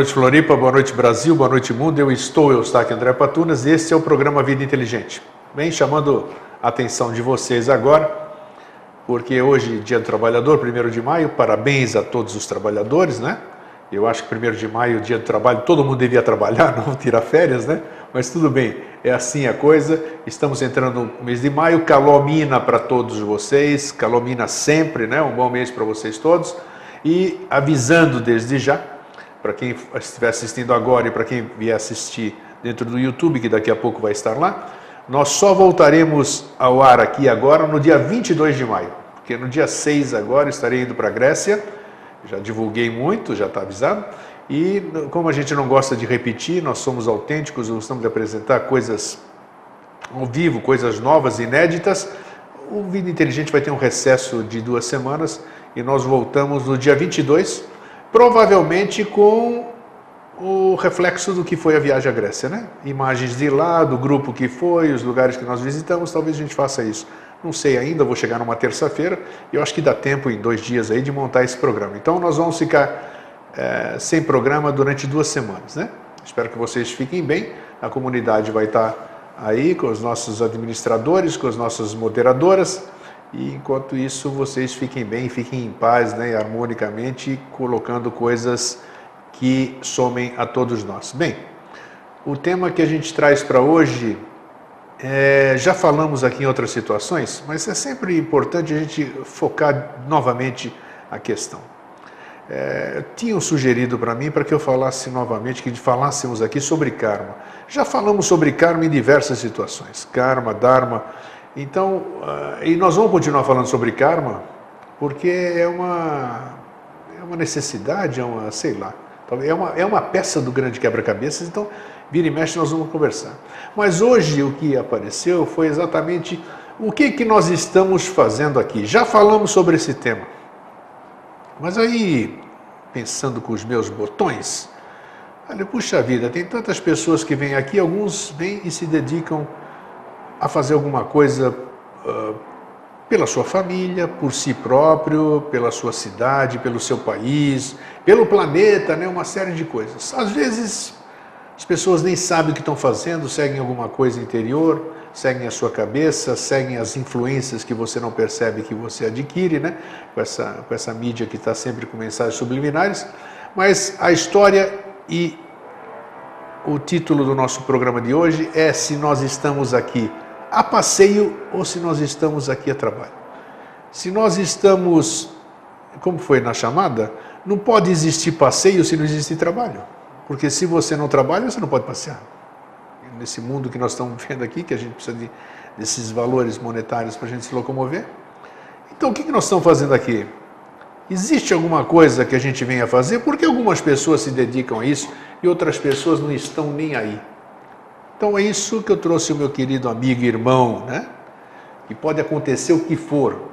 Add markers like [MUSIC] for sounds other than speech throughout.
Noite, Floripa. Boa noite, Brasil. Boa noite, mundo. Eu estou, eu estou aqui, André Patunas, e este é o programa Vida Inteligente. Bem, chamando a atenção de vocês agora, porque hoje, Dia do Trabalhador, 1 de maio, parabéns a todos os trabalhadores, né? Eu acho que 1 de maio, Dia do Trabalho, todo mundo devia trabalhar, [LAUGHS] não tirar férias, né? Mas tudo bem, é assim a coisa. Estamos entrando no mês de maio, calomina para todos vocês, calomina sempre, né? Um bom mês para vocês todos. E avisando desde já, para quem estiver assistindo agora e para quem vier assistir dentro do YouTube, que daqui a pouco vai estar lá, nós só voltaremos ao ar aqui agora no dia 22 de maio, porque no dia 6 agora estarei indo para a Grécia, já divulguei muito, já está avisado, e como a gente não gosta de repetir, nós somos autênticos, gostamos de apresentar coisas ao vivo, coisas novas, inéditas, o Vida Inteligente vai ter um recesso de duas semanas e nós voltamos no dia 22 provavelmente com o reflexo do que foi a viagem à Grécia, né? Imagens de lá, do grupo que foi, os lugares que nós visitamos, talvez a gente faça isso. Não sei ainda, vou chegar numa terça-feira e eu acho que dá tempo em dois dias aí de montar esse programa. Então nós vamos ficar é, sem programa durante duas semanas, né? Espero que vocês fiquem bem. A comunidade vai estar aí com os nossos administradores, com as nossas moderadoras e enquanto isso, vocês fiquem bem, fiquem em paz, né, harmonicamente, colocando coisas que somem a todos nós. Bem, o tema que a gente traz para hoje, é, já falamos aqui em outras situações, mas é sempre importante a gente focar novamente a questão. É, tinham sugerido para mim para que eu falasse novamente, que falássemos aqui sobre karma. Já falamos sobre karma em diversas situações, karma, dharma, então, uh, e nós vamos continuar falando sobre karma, porque é uma, é uma necessidade, é uma, sei lá, é uma, é uma peça do grande quebra-cabeças, então vira e mexe nós vamos conversar. Mas hoje o que apareceu foi exatamente o que, que nós estamos fazendo aqui. Já falamos sobre esse tema, mas aí, pensando com os meus botões, olha, puxa vida, tem tantas pessoas que vêm aqui, alguns vêm e se dedicam a fazer alguma coisa uh, pela sua família, por si próprio, pela sua cidade, pelo seu país, pelo planeta, né? uma série de coisas. Às vezes as pessoas nem sabem o que estão fazendo, seguem alguma coisa interior, seguem a sua cabeça, seguem as influências que você não percebe que você adquire, né? com, essa, com essa mídia que está sempre com mensagens subliminares. Mas a história e o título do nosso programa de hoje é Se Nós Estamos Aqui a passeio ou se nós estamos aqui a trabalho. Se nós estamos, como foi na chamada, não pode existir passeio se não existe trabalho. Porque se você não trabalha, você não pode passear. Nesse mundo que nós estamos [LAUGHS] vendo aqui, que a gente precisa de, desses valores monetários para a gente se locomover. Então, o que, que nós estamos fazendo aqui? Existe alguma coisa que a gente venha fazer? Porque algumas pessoas se dedicam a isso e outras pessoas não estão nem aí. Então é isso que eu trouxe o meu querido amigo e irmão, né? E pode acontecer o que for.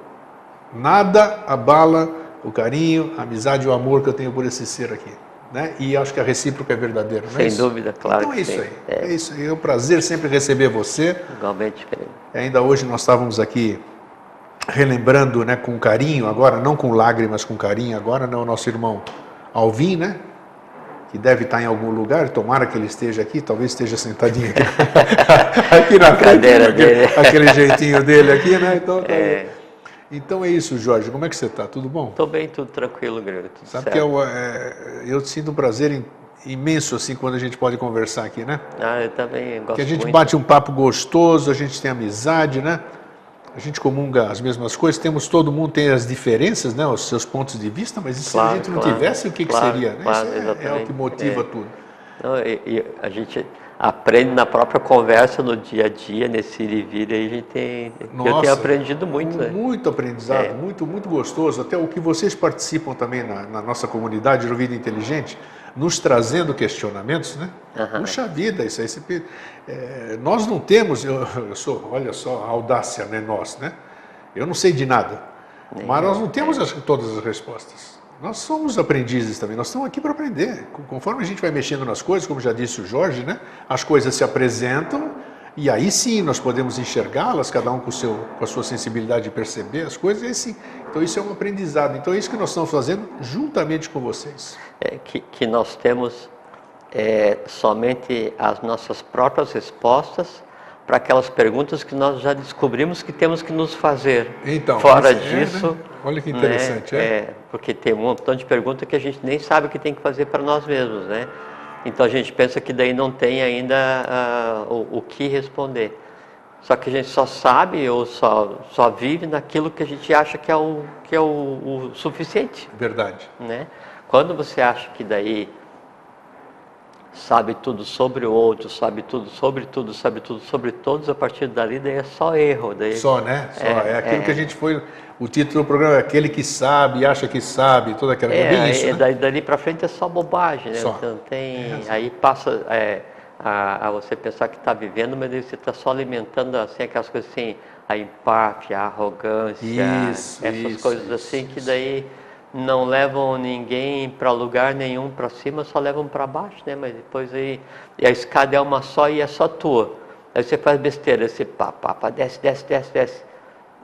Nada abala o carinho, a amizade e o amor que eu tenho por esse ser aqui. Né? E acho que a recíproca é verdadeira, não é Sem dúvida, claro. Então é isso sim. aí. É. é. isso aí. É um prazer sempre receber você. Igualmente. Ainda hoje nós estávamos aqui relembrando né, com carinho, agora não com lágrimas, com carinho, agora não, o nosso irmão Alvin, né? Que deve estar em algum lugar, tomara que ele esteja aqui, talvez esteja sentadinho aqui, [LAUGHS] aqui na cadeira dele. [LAUGHS] Aquele, jeitinho dele aqui, né? Então, tá é. então é isso, Jorge. Como é que você está? Tudo bom? Estou bem, tudo tranquilo, Grego. Tudo Sabe certo. que eu, é, eu sinto um prazer imenso assim quando a gente pode conversar aqui, né? Ah, eu também gosto Que a gente muito. bate um papo gostoso, a gente tem amizade, né? A gente comunga as mesmas coisas, temos todo mundo tem as diferenças, né, os seus pontos de vista, mas se claro, a gente não claro, tivesse, o que, claro, que seria? Né? Isso é, é, o que motiva é. tudo. Não, e, e a gente aprende na própria conversa, no dia a dia, nesse ir e vir, aí a gente tem. Nossa, eu tenho aprendido muito. Né? Muito aprendizado, é. muito, muito gostoso. Até o que vocês participam também na, na nossa comunidade de Vida Inteligente nos trazendo questionamentos, né? Uhum. Puxa vida, isso aí. É, nós não temos, eu, eu, sou, olha só a audácia, né? Nós, né? Eu não sei de nada, Nem mas nós não temos as, todas as respostas. Nós somos aprendizes também, nós estamos aqui para aprender. Conforme a gente vai mexendo nas coisas, como já disse o Jorge, né? As coisas se apresentam E aí sim nós podemos enxergá-las, cada um com, seu, com a sua sensibilidade de perceber as coisas. Esse, então isso é um aprendizado. Então é isso que nós estamos fazendo juntamente com vocês. É, que, que nós temos é, somente as nossas próprias respostas para aquelas perguntas que nós já descobrimos que temos que nos fazer. Então, fora é, disso, né? olha que interessante, né, é. é. Porque tem um montão de perguntas que a gente nem sabe o que tem que fazer para nós mesmos, né? Então a gente pensa que daí não tem ainda uh, o, o, que responder. Só que a gente só sabe ou só, só vive naquilo que a gente acha que é o, que é o, o suficiente. Verdade. Né? Quando você acha que daí sabe tudo sobre o outro, sabe tudo sobre tudo, sabe tudo sobre todos, a partir dali daí é só erro. Daí, só, né? Só. É, é aquilo é, que a gente foi. O título do programa é aquele que sabe, acha que sabe, toda aquela. É, é isso, é, né? dali, dali para frente é só bobagem, né? Só. Então tem. aí passa é, a, a, você pensar que está vivendo, mas você está só alimentando assim, aquelas coisas assim, a empáfia, a arrogância, isso, essas isso, coisas assim isso. que daí não levam ninguém para lugar nenhum para cima, só levam para baixo, né? Mas depois aí e a escada é uma só e é só tua. Aí você faz besteira, você pá, pá, pá, desce, desce, desce, desce.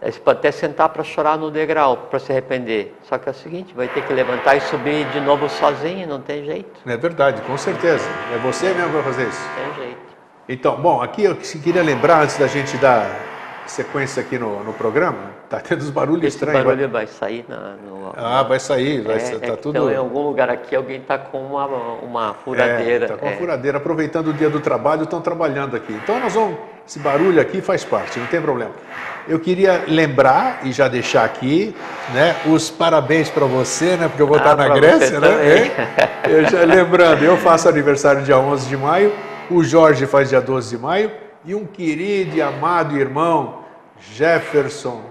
Aí você pode até sentar para chorar no degrau, para se arrepender. Só que é o seguinte, vai ter que levantar e subir de novo sozinho, não tem jeito. É verdade, com certeza. É você mesmo que vai fazer isso. Não tem jeito. Então, bom, aqui eu queria lembrar, antes da gente dar sequência aqui no, no programa, tá tendo uns barulhos Esse estranhos. barulho vai sair na, no... Ah, vai sair, vai é, ser, tá é tudo... Então, em algum lugar aqui, alguém está com uma, uma furadeira. É, tá com uma é. furadeira. Aproveitando o dia do trabalho, estão trabalhando aqui. Então nós vamos. Esse barulho aqui faz parte, não tem problema. Eu queria lembrar e já deixar aqui, né, os parabéns para você, né, porque eu vou Ah, estar na pra Grécia, né? é. Eu já lembrando, eu faço aniversário dia 11 de maio, o Jorge faz dia 12 de maio e um querido e amado irmão, Jefferson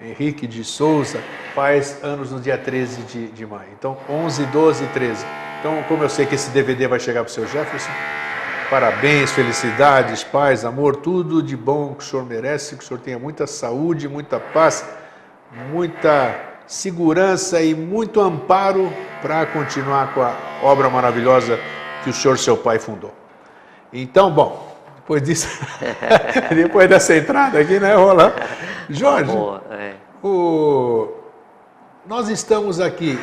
Henrique de Souza, faz anos no dia 13 de, de maio. Então, 11, 12 e 13. Então, como eu sei que esse DVD vai chegar para o seu Jefferson, parabéns, felicidades, paz, amor, tudo de bom que o senhor merece, que o senhor tenha muita saúde, muita paz, muita segurança e muito amparo para continuar com a obra maravilhosa que o senhor, seu pai, fundou. Então, bom, depois disso, [LAUGHS] depois dessa entrada aqui, né, Roland? Jorge, é. o... nós estamos aqui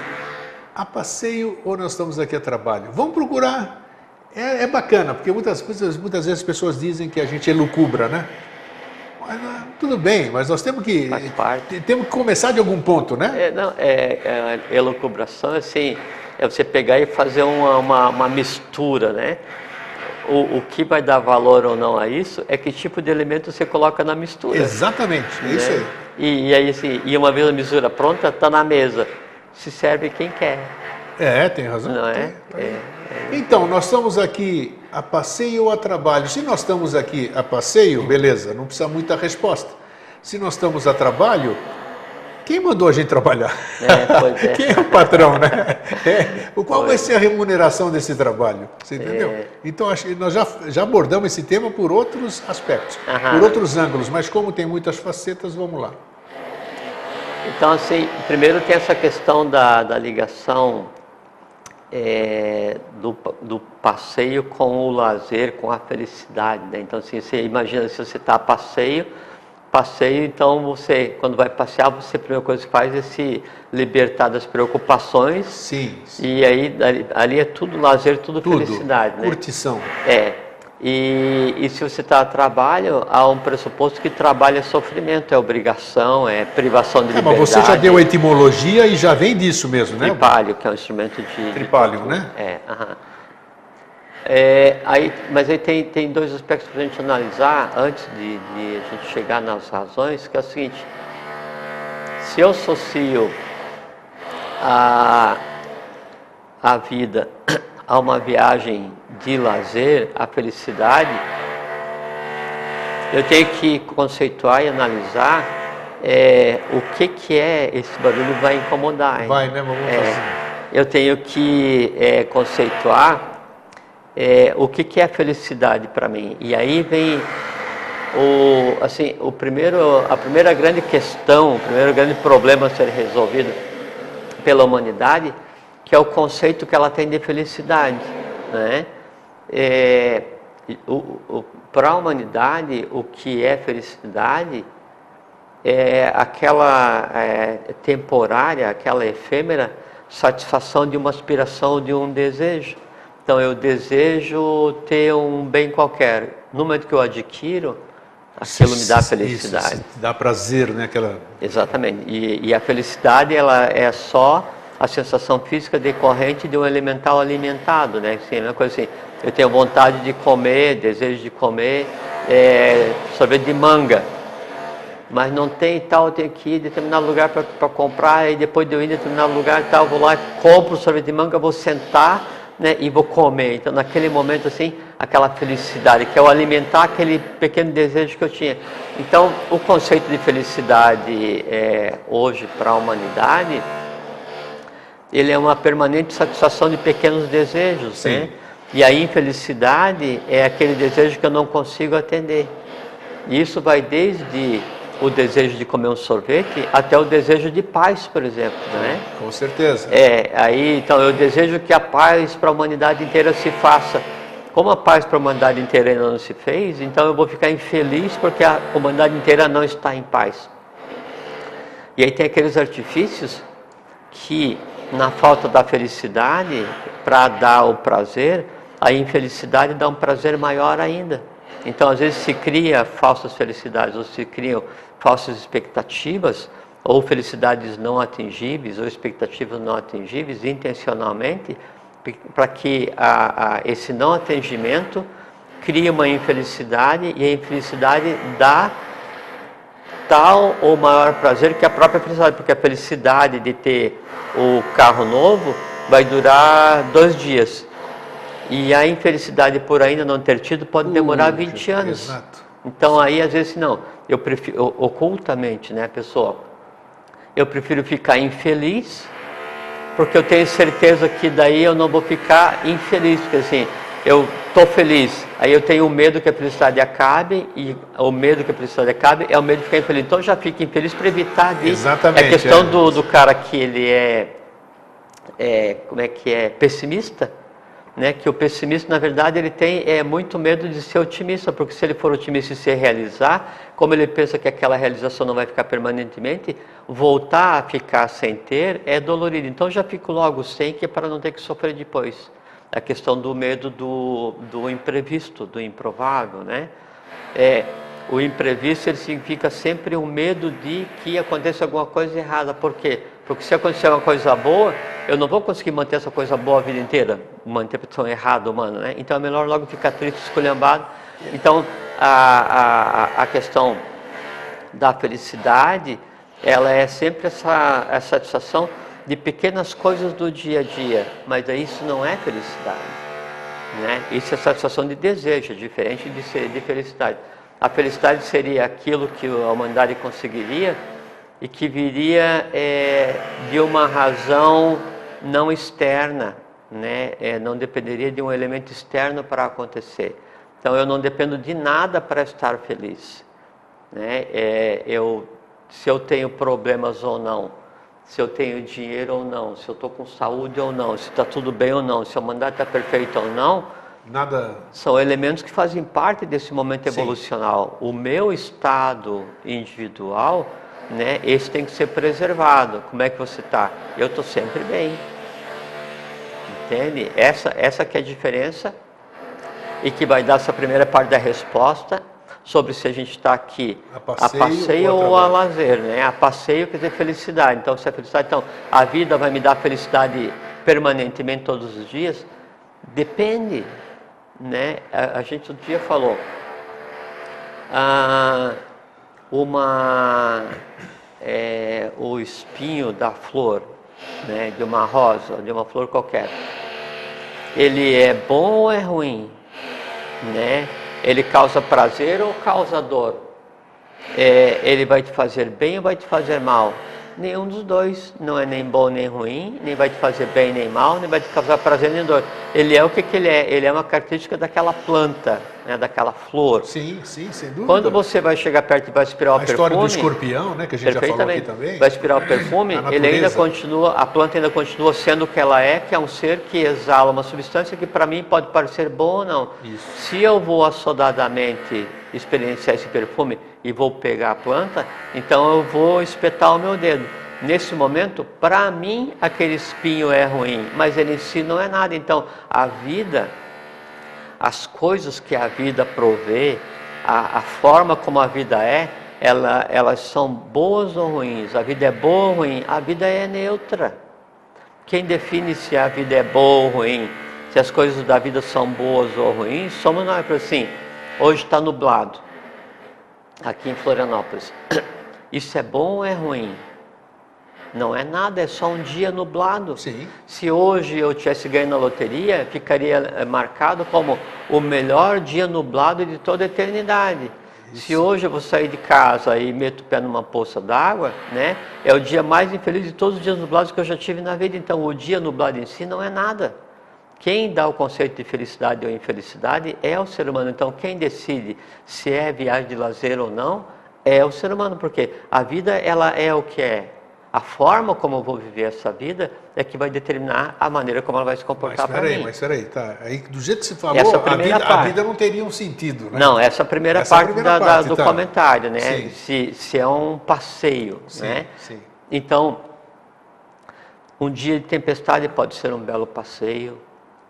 a passeio ou nós estamos aqui a trabalho? Vamos procurar. É, é bacana, porque muitas coisas, muitas vezes as pessoas dizem que a gente elucubra, né? Mas, ah, tudo bem, mas nós temos que temos que começar de algum ponto, né? É, não, é, é, elucubração, assim, é você pegar e fazer uma, uma, uma mistura, né? O, o que vai dar valor ou não a isso é que tipo de elemento você coloca na mistura. Exatamente, é né? isso aí. E, e aí, assim, e uma vez a mistura pronta, está na mesa. Se serve quem quer, É, tem razão. não é? tem, tem. É, Então, nós estamos aqui a passeio ou a trabalho? Se nós estamos aqui a passeio, beleza, não precisa muita resposta. Se nós estamos a trabalho, quem mandou a gente trabalhar? É, pois é. [LAUGHS] Quem é o patrão, né? [LAUGHS] É, o qual vai ser a remuneração desse trabalho? Você entendeu? É. Então, acho que nós já, já abordamos esse tema por outros aspectos, Aham. por outros ângulos, mas como tem muitas facetas, vamos lá. Então, assim, primeiro tem essa questão da, da ligação é, do, do passeio com o lazer, com a felicidade. Né? Então, assim, você imagina se você está a passeio, passeio, então você, quando vai passear, você a primeira coisa que faz é se libertar das preocupações. Sim, E aí, ali, ali é tudo lazer, tudo, tudo. felicidade, né? Curtição. É. E, e se você está a trabalho, há um pressuposto que trabalho é sofrimento, é obrigação, é privação de É, liberdade. mas você já deu a etimologia e já vem disso mesmo, né? Tripalho, que é um instrumento de... Tripalho, né? É, aham. É, aí, mas aí tem, tem dois aspectos para a gente analisar antes de, de a gente chegar nas razões, que é o seguinte, se eu associo a, a vida a uma viagem de lazer, a felicidade, eu tenho que conceituar e analisar é, o que, que é esse barulho vai incomodar. hein? Vai, né? Vamos É, fazer. eu tenho que é, conceituar é, o que, que é felicidade para mim. E aí vem o, assim, o primeiro, a primeira grande questão, o primeiro grande problema a ser resolvido pela humanidade, que é o conceito que ela tem de felicidade. Né? É, Para a humanidade, o que é felicidade é aquela é, temporária, aquela efêmera satisfação de uma aspiração, de um desejo. Então eu desejo ter um bem qualquer. No momento que eu adquiro, aquilo me dá felicidade. Isso, dá prazer, né? Aquela... Exatamente. E, e, a felicidade ela é só a sensação física decorrente de um elemental alimentado, né? Assim, uma coisa assim, eu tenho vontade de comer, desejo de comer é, sorvete de manga mas não tem tal, eu tenho que ir em determinado lugar para comprar, e depois de eu ir em determinado lugar tal, vou lá, compro o sorvete de manga, vou sentar né, e vou comer. Então, naquele momento, assim, aquela felicidade, que é o alimentar aquele pequeno desejo que eu tinha. Então, o conceito de felicidade é, hoje para a humanidade, ele é uma permanente satisfação de pequenos desejos, Sim. né? E a infelicidade é aquele desejo que eu não consigo atender. E isso vai desde o desejo de comer um sorvete até o desejo de paz, por exemplo, né? Com certeza. É, aí então eu desejo que a paz para a humanidade inteira se faça. Como a paz para a humanidade inteira ainda não se fez, então eu vou ficar infeliz porque a humanidade inteira não está em paz. E aí tem aqueles artifícios que na falta da felicidade, para dar o prazer, a infelicidade dá um prazer maior ainda. Então, às vezes, se cria falsas felicidades, ou se criam falsas expectativas, ou felicidades não atingíveis, ou expectativas não atingíveis, intencionalmente, para que a, a, esse não atingimento crie uma infelicidade, e a infelicidade dá tal ou maior prazer que a própria felicidade, porque a felicidade de ter o carro novo vai durar dois dias. E a infelicidade por ainda não ter tido pode demorar 20 anos. Exato. Então aí às vezes não, eu prefiro ocultamente, né, pessoal? Eu prefiro ficar infeliz, porque eu tenho certeza que daí eu não vou ficar infeliz, porque assim, eu estou feliz, aí eu tenho o medo que a felicidade acabe, e o medo que a felicidade acabe é o medo de ficar infeliz. Então eu já fico infeliz para evitar de. Exatamente. É a questão é. Do, do cara que ele é, é, como é que é, pessimista, né, que o pessimista, na verdade, ele tem é, muito medo de ser otimista, porque se ele for otimista e se realizar, como ele pensa que aquela realização não vai ficar permanentemente, voltar a ficar sem ter é dolorido. Então já fico logo sem, que é para não ter que sofrer depois. A questão do medo do, do imprevisto, do improvável, né? É, o imprevisto ele significa sempre um medo de que aconteça alguma coisa errada. Por quê? Porque se acontecer uma coisa boa, eu não vou conseguir manter essa coisa boa a vida inteira, uma interpretação errada humana, né? Então é melhor logo ficar triste, esculhambado. Então a, a, a questão da felicidade, ela é sempre essa, essa satisfação de pequenas coisas do dia a dia, mas isso não é felicidade. Né? Isso é satisfação de desejo, diferente de, ser, de felicidade. A felicidade seria aquilo que a humanidade conseguiria e que viria é, de uma razão não externa, né? É, não dependeria de um elemento externo para acontecer. Então eu não dependo de nada para estar feliz. Né? É, eu, se eu tenho problemas ou não, se eu tenho dinheiro ou não, se eu estou com saúde ou não, se está tudo bem ou não, se o mandato está perfeito ou não, Nada... São elementos que fazem parte desse momento Sim. evolucional. O meu estado individual né? Esse tem que ser preservado. Como é que você está? Eu estou sempre bem. Entende? Essa, essa que é a diferença e que vai dar essa primeira parte da resposta sobre se a gente está aqui a passeio, a passeio ou, ou a lazer, né? A passeio quer dizer felicidade. Então, se é felicidade, então a vida vai me dar felicidade permanentemente todos os dias? Depende, né? A, a gente outro dia falou. Ah, uma, é, o espinho da flor, né, de uma rosa, de uma flor qualquer, ele é bom ou é ruim? Né? Ele causa prazer ou causa dor? É, ele vai te fazer bem ou vai te fazer mal? Nenhum dos dois. Não é nem bom nem ruim, nem vai te fazer bem nem mal, nem vai te causar prazer nem dor. Ele é o que, que ele é? Ele é uma característica daquela planta, né, daquela flor. Sim, sim, sem dúvida. Quando você vai chegar perto e vai aspirar o a perfume... história do escorpião, né, que a gente já falou aqui também. Vai aspirar o perfume, [LAUGHS] A ele ainda continua, a planta ainda continua sendo o que ela é, que é um ser que exala uma substância que para mim pode parecer boa ou não. Isso. Se eu vou assodadamente experienciar esse perfume e vou pegar a planta, então eu vou espetar o meu dedo. Nesse momento, para mim, aquele espinho é ruim, mas ele em si não é nada. Então, a vida, as coisas que a vida provê, a, a forma como a vida é, ela, elas são boas ou ruins. A vida é boa ou ruim? A vida é neutra. Quem define se a vida é boa ou ruim, se as coisas da vida são boas ou ruins, somos nós. Assim, hoje está nublado, aqui em Florianópolis. [CLEARS THROAT] Isso é bom ou é ruim? Não é nada, é só um dia nublado. Sim. Se hoje eu tivesse ganho na loteria, ficaria eh, marcado como o melhor dia nublado de toda a eternidade. Se hoje eu vou sair de casa e meto o pé numa poça d'água, né, é o dia mais infeliz de todos os dias nublados que eu já tive na vida. Então, o dia nublado em si não é nada. Quem dá o conceito de felicidade ou infelicidade é o ser humano. Então, quem decide se é viagem de lazer ou não é o ser humano, porque a vida ela é o que é. A forma como eu vou viver essa vida é que vai determinar a maneira como ela vai se comportar para mim. mas espera aí, tá. Aí, do jeito que você falou, Essa a vida, a vida não teria um sentido, né? Não, essa é a primeira Essa parte, primeira da- da- parte, do tá. comentário, né? Sim. Se, se é um passeio, Sim, né? sim. Então, um dia de tempestade pode ser um belo passeio,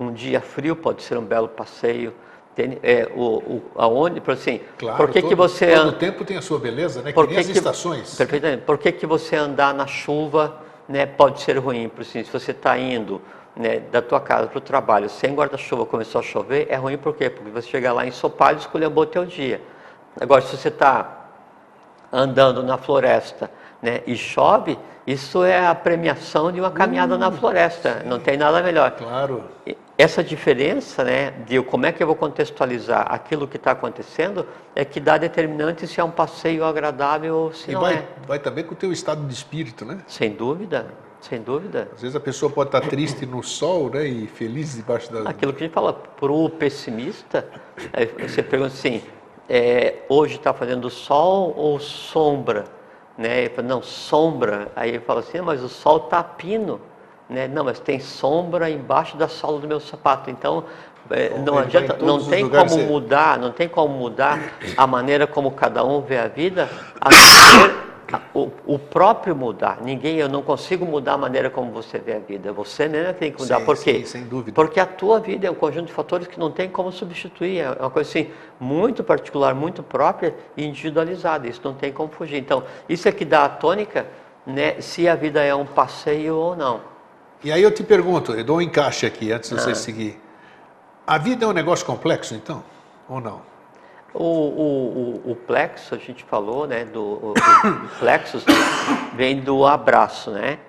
um dia frio pode ser um belo passeio. Tem, é, o, o, aonde, por assim, Claro, por que, todo, que você todo tempo tem a sua beleza, né? por que nem que as que- estações. Perfeitamente. Por que, que você andar na chuva né, pode ser ruim? Por assim, se você está indo né, da tua casa para o trabalho sem guarda-chuva começou a chover, é ruim por quê? Porque você chegar lá ensopado e esculhambou o teu dia. Agora, se você está andando na floresta né, e chove, isso é a premiação de uma caminhada na floresta. Não tem nada melhor. Claro. E Essa diferença, né, de como é que eu vou contextualizar aquilo que está acontecendo, é que dá determinante se é um passeio agradável ou se E não vai, é. vai também com o teu estado de espírito, né? Sem dúvida, sem dúvida. Às vezes a pessoa pode estar triste no sol, né? E feliz debaixo da... Aquilo que a gente fala, para o pessimista, você pergunta assim, é, hoje está fazendo sol ou sombra? Né? Ele fala, não, sombra. Aí ele fala assim, mas o sol está pino. Né? Não, mas tem sombra embaixo da sola do meu sapato. Então, é, Bom, não ele vai em adianta, não tem como você- mudar, não tem como mudar a maneira como cada um vê a vida, a não ser o, o próprio mudar. Ninguém, eu não consigo mudar a maneira como você vê a vida. Você mesmo é tem que mudar. Sim, Por quê? sim, sem dúvida. Porque a tua vida é um conjunto de fatores que não tem como substituir. É uma coisa assim, muito particular, muito própria e individualizada. Isso não tem como fugir. Então, isso é que dá a tônica, né, se a vida é um passeio ou não. E aí eu te pergunto, eu dou um encaixe aqui antes de Ah. você seguir. A vida é um negócio complexo, então? Ou não? O, o, o, o plexo, a gente falou, né, do o, o [COUGHS] plexus vem do abraço, né?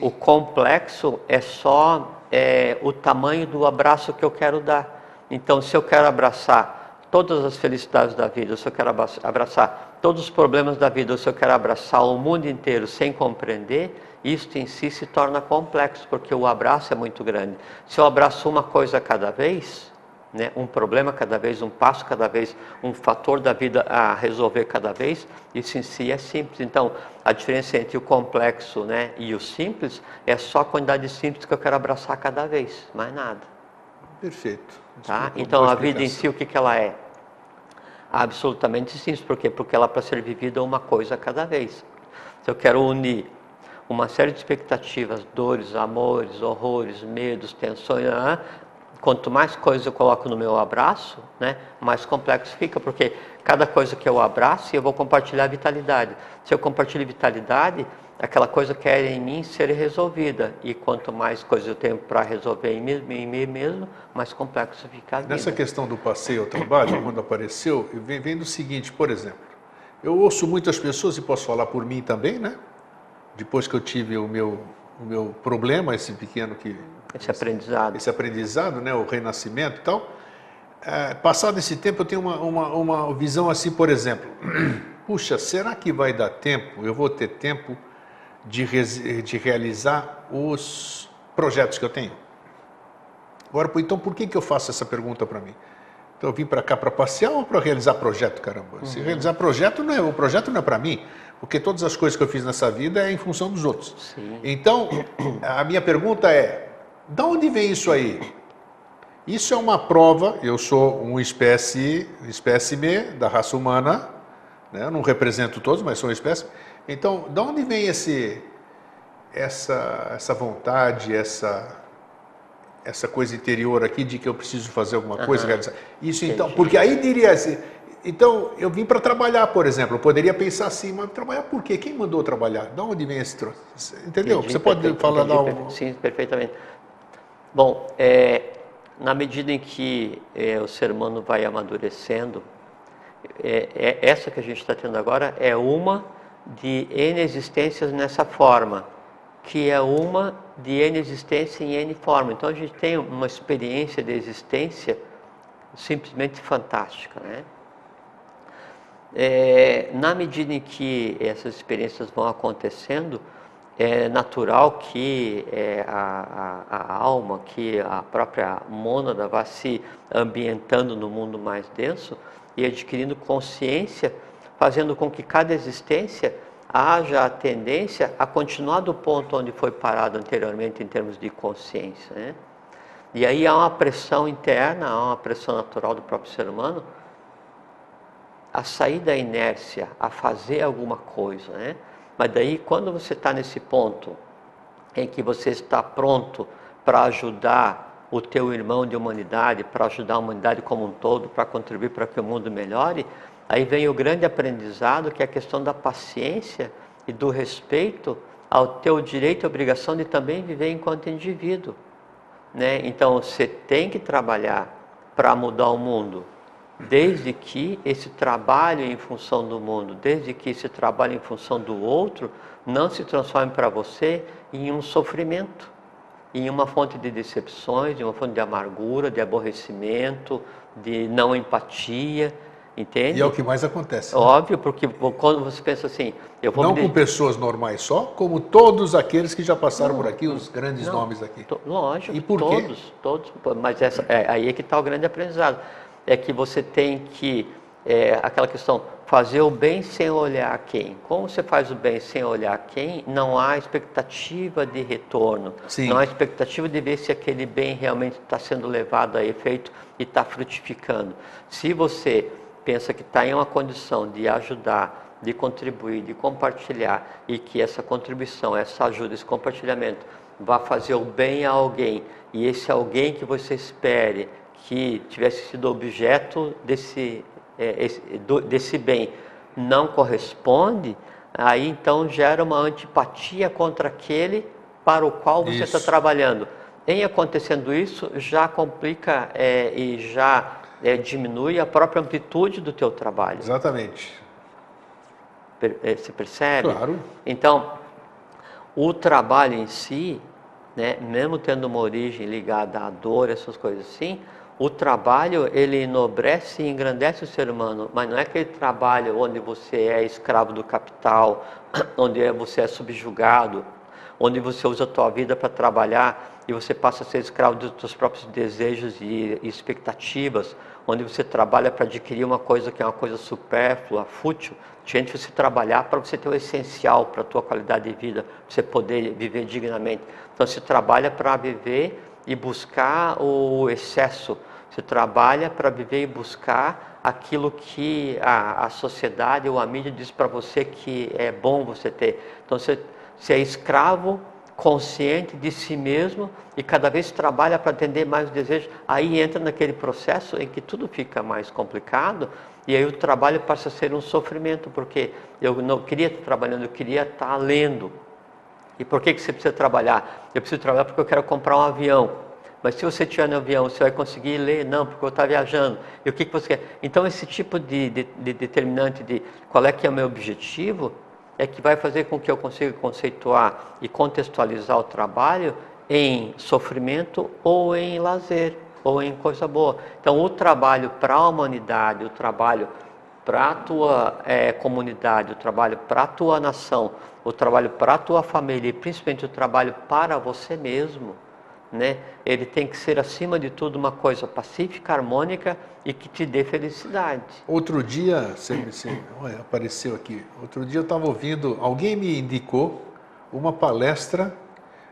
O complexo é só é, o tamanho do abraço que eu quero dar. Então, se eu quero abraçar todas as felicidades da vida, se eu quero abra- abraçar todos os problemas da vida, ou se eu quero abraçar o mundo inteiro sem compreender, isso em si se torna complexo, porque o abraço é muito grande. Se eu abraço uma coisa cada vez, né, um problema cada vez, um passo cada vez, um fator da vida a resolver cada vez, isso em si é simples. Então, a diferença entre o complexo né, e o simples é só a quantidade de simples que eu quero abraçar cada vez, mais nada. Perfeito. Tá? Então, a vida em si, o que, que ela é? Absolutamente simples. Por quê? Porque ela, para ser vivida, é uma coisa cada vez. Se eu quero unir uma série de expectativas, dores, amores, horrores, medos, tensões, quanto mais coisas eu coloco no meu abraço, né, mais complexo fica, porque cada coisa que eu abraço, eu vou compartilhar vitalidade. Se eu compartilho vitalidade, aquela coisa quer em mim ser resolvida. E quanto mais coisas eu tenho para resolver em mim, em mim mesmo, mais complexo fica a vida. Nessa questão do passeio ao trabalho, quando apareceu, vem, vem do seguinte, por exemplo, eu ouço muitas pessoas, e posso falar por mim também, né? Depois que eu tive o meu, o meu problema, esse pequeno que... Esse aprendizado. Esse aprendizado, né? O renascimento e tal. É, passado esse tempo, eu tenho uma, uma, uma visão assim, por exemplo. [CLEARS THROAT] Puxa, será que vai dar tempo? Eu vou ter tempo de, de realizar os projetos que eu tenho. Agora, então, por que, que eu faço essa pergunta para mim? Então, eu vim para cá para passear ou para realizar projeto, caramba? Uhum. Se realizar projeto, não é, o projeto não é para mim, porque todas as coisas que eu fiz nessa vida é em função dos outros. Sim. Então, [CLEARS THROAT] a minha pergunta é, de onde vem isso aí? Isso é uma prova, eu sou um espécie, espécime da raça humana, né? eu não represento todos, mas sou uma espécie. Então, de onde vem esse, essa, essa vontade, essa, essa coisa interior aqui de que eu preciso fazer alguma coisa, uhum. Isso então, porque aí diria assim, então eu vim para trabalhar, por exemplo, eu poderia pensar assim, mas trabalhar por quê? Quem mandou trabalhar? De onde vem esse troço? Entendeu? Entendi, Você pode falar entendi, um... Sim, perfeitamente. Bom, é, na medida em que é, o ser humano vai amadurecendo, é, é, essa que a gente está tendo agora é uma de N existências nessa forma que é uma de N existência em N forma. Então a gente tem uma experiência de existência simplesmente fantástica. Né? É, na medida em que essas experiências vão acontecendo, é natural que é, a, a, a, alma, que a própria mônada vá se ambientando no mundo mais denso e adquirindo consciência, fazendo com que cada existência haja a tendência a continuar do ponto onde foi parado anteriormente em termos de consciência. Né? E aí há uma pressão interna, há uma pressão natural do próprio ser humano a sair da inércia, a fazer alguma coisa. Né? Mas daí, quando você está nesse ponto em que você está pronto para ajudar o teu irmão de humanidade, para ajudar a humanidade como um todo, para contribuir para que o mundo melhore, Aí vem o grande aprendizado, que é a questão da paciência e do respeito ao teu direito e obrigação de também viver enquanto indivíduo. Né? Então você tem que trabalhar para mudar o mundo, desde que esse trabalho em função do mundo, desde que esse trabalho em função do outro, não se transforme para você em um sofrimento, em uma fonte de decepções, em uma fonte de amargura, de aborrecimento, de não empatia. Entende? E é o que mais acontece. Né? Óbvio, porque quando você pensa assim, eu vou Não com pessoas normais só, como todos aqueles que já passaram não, por aqui, os grandes não, nomes aqui. Lógico, e por todos, quê? todos. Mas essa, é, aí é que está o grande aprendizado. É que você tem que, é, aquela questão, fazer o bem sem olhar a quem. Como você faz o bem sem olhar a quem, não há expectativa de retorno. Sim. Não há expectativa de ver se aquele bem realmente está sendo levado a efeito e está frutificando. Se você pensa que está em uma condição de ajudar, de contribuir, de compartilhar e que essa contribuição, essa ajuda, esse compartilhamento vá fazer o bem a alguém e esse alguém que você espere que tivesse sido objeto desse, é, esse, do, desse bem não corresponde, aí então gera uma antipatia contra aquele para o qual você está trabalhando. Em acontecendo isso, já complica é, e já é, diminui a própria amplitude do teu trabalho. Exatamente. É, você percebe? Claro. Então, o trabalho em si, né, mesmo tendo uma origem ligada à dor, essas coisas assim, o trabalho ele enobrece e engrandece o ser humano, mas não é aquele trabalho onde você é escravo do capital, [CLEARS THROAT] onde você é subjugado, onde você usa a tua vida para trabalhar e você passa a ser escravo dos teus próprios desejos e expectativas, onde você trabalha para adquirir uma coisa que é uma coisa supérflua, fútil, diante de você trabalhar para você ter o essencial para a tua qualidade de vida, para você poder viver dignamente. Então você trabalha para viver e buscar o excesso, você trabalha para viver e buscar aquilo que a, a sociedade ou a mídia diz para você que é bom você ter. Então você, você é escravo consciente de si mesmo e cada vez trabalha para atender mais os desejos, aí entra naquele processo em que tudo fica mais complicado e aí o trabalho passa a ser um sofrimento, porque eu não queria estar trabalhando, eu queria estar lendo. E por que, que você precisa trabalhar? Eu preciso trabalhar porque eu quero comprar um avião. Mas se você estiver no avião, você vai conseguir ler? Não, porque eu estou viajando. E o que, que você quer? Então, esse tipo de, de, de determinante de qual é que é o meu objetivo, é que vai fazer com que eu consiga conceituar e contextualizar o trabalho em sofrimento ou em lazer, ou em coisa boa. Então, o trabalho para a humanidade, o trabalho para a tua é, comunidade, o trabalho para a tua nação, o trabalho para a tua família e principalmente o trabalho para você mesmo, né? Ele tem que ser acima de tudo uma coisa pacífica, harmônica e que te dê felicidade. Outro dia, você, você olha, apareceu aqui. Outro dia eu estava ouvindo, alguém me indicou uma palestra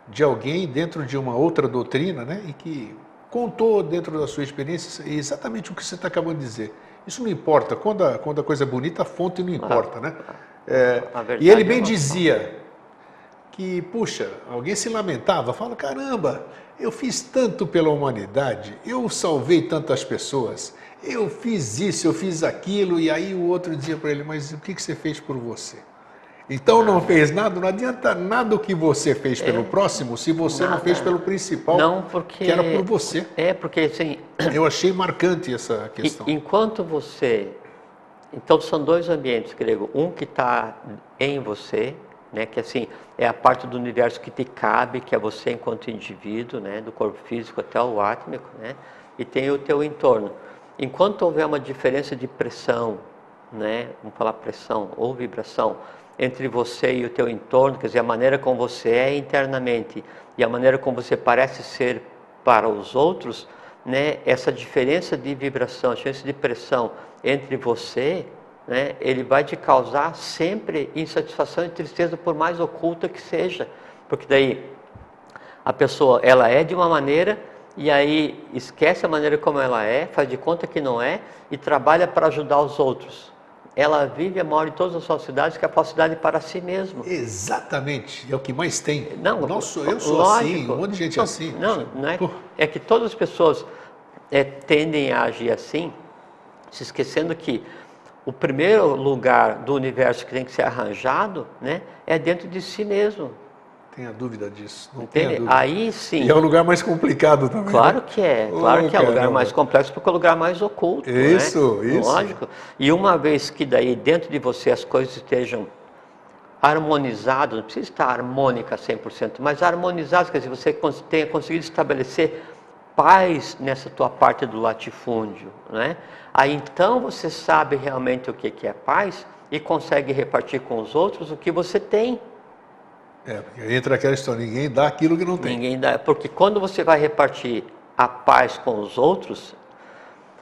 de alguém dentro de uma outra doutrina, né? E que contou dentro da sua experiência exatamente o que você está acabando de dizer isso não importa. Quando a, quando a coisa é bonita, a fonte não importa, né? É, e ele bem dizia que, puxa, alguém se lamentava, fala, caramba, eu fiz tanto pela humanidade, eu salvei tantas pessoas, eu fiz isso, eu fiz aquilo, e aí o outro dizia para ele, mas o que, que você fez por você? Então não fez nada, não adianta nada o que você fez pelo é, próximo se você nada. não fez pelo principal, não, porque, que era por você. É, porque assim. [CLEARS THROAT] Eu achei marcante essa questão. Enquanto você. Então são dois ambientes, grego. Um que está em você, né, que assim é a parte do universo que te cabe, que é você enquanto indivíduo, né, do corpo físico até o átmico, né, e tem o teu entorno. Enquanto houver uma diferença de pressão, né, vamos falar pressão ou vibração, entre você e o teu entorno, quer dizer, a maneira como você é internamente e a maneira como você parece ser para os outros, né, essa diferença de vibração, diferença de pressão entre você, né, ele vai te causar sempre insatisfação e tristeza, por mais oculta que seja, porque daí a pessoa ela é de uma maneira e aí esquece a maneira como ela é, faz de conta que não é e trabalha para ajudar os outros ela vive e mora em todas as falsidades, que é a falsidade para si mesmo. Exatamente, é o que mais tem. Não, Nossa, eu sou assim, lógico. assim, um monte de gente não, assim. Não, não é, é que todas as pessoas é, tendem a agir assim, se esquecendo que o primeiro lugar do universo que tem que ser arranjado né, é dentro de si mesmo tenha dúvida disso. Não Entende? Dúvida. Aí sim. E é o lugar mais complicado também. Claro né? que é. Claro oh, que é o lugar mais complexo porque é o lugar mais oculto. Isso, né? isso. Lógico. E uma vez que daí dentro de você as coisas estejam harmonizadas, não precisa estar harmônica 100%, mas harmonizadas, quer dizer, você tenha conseguido estabelecer paz nessa tua parte do latifúndio, né? Aí então você sabe realmente o que é paz e consegue repartir com os outros o que você tem. É, porque entra aquela história, ninguém dá aquilo que não tem. Ninguém dá, porque quando você vai repartir a paz com os outros,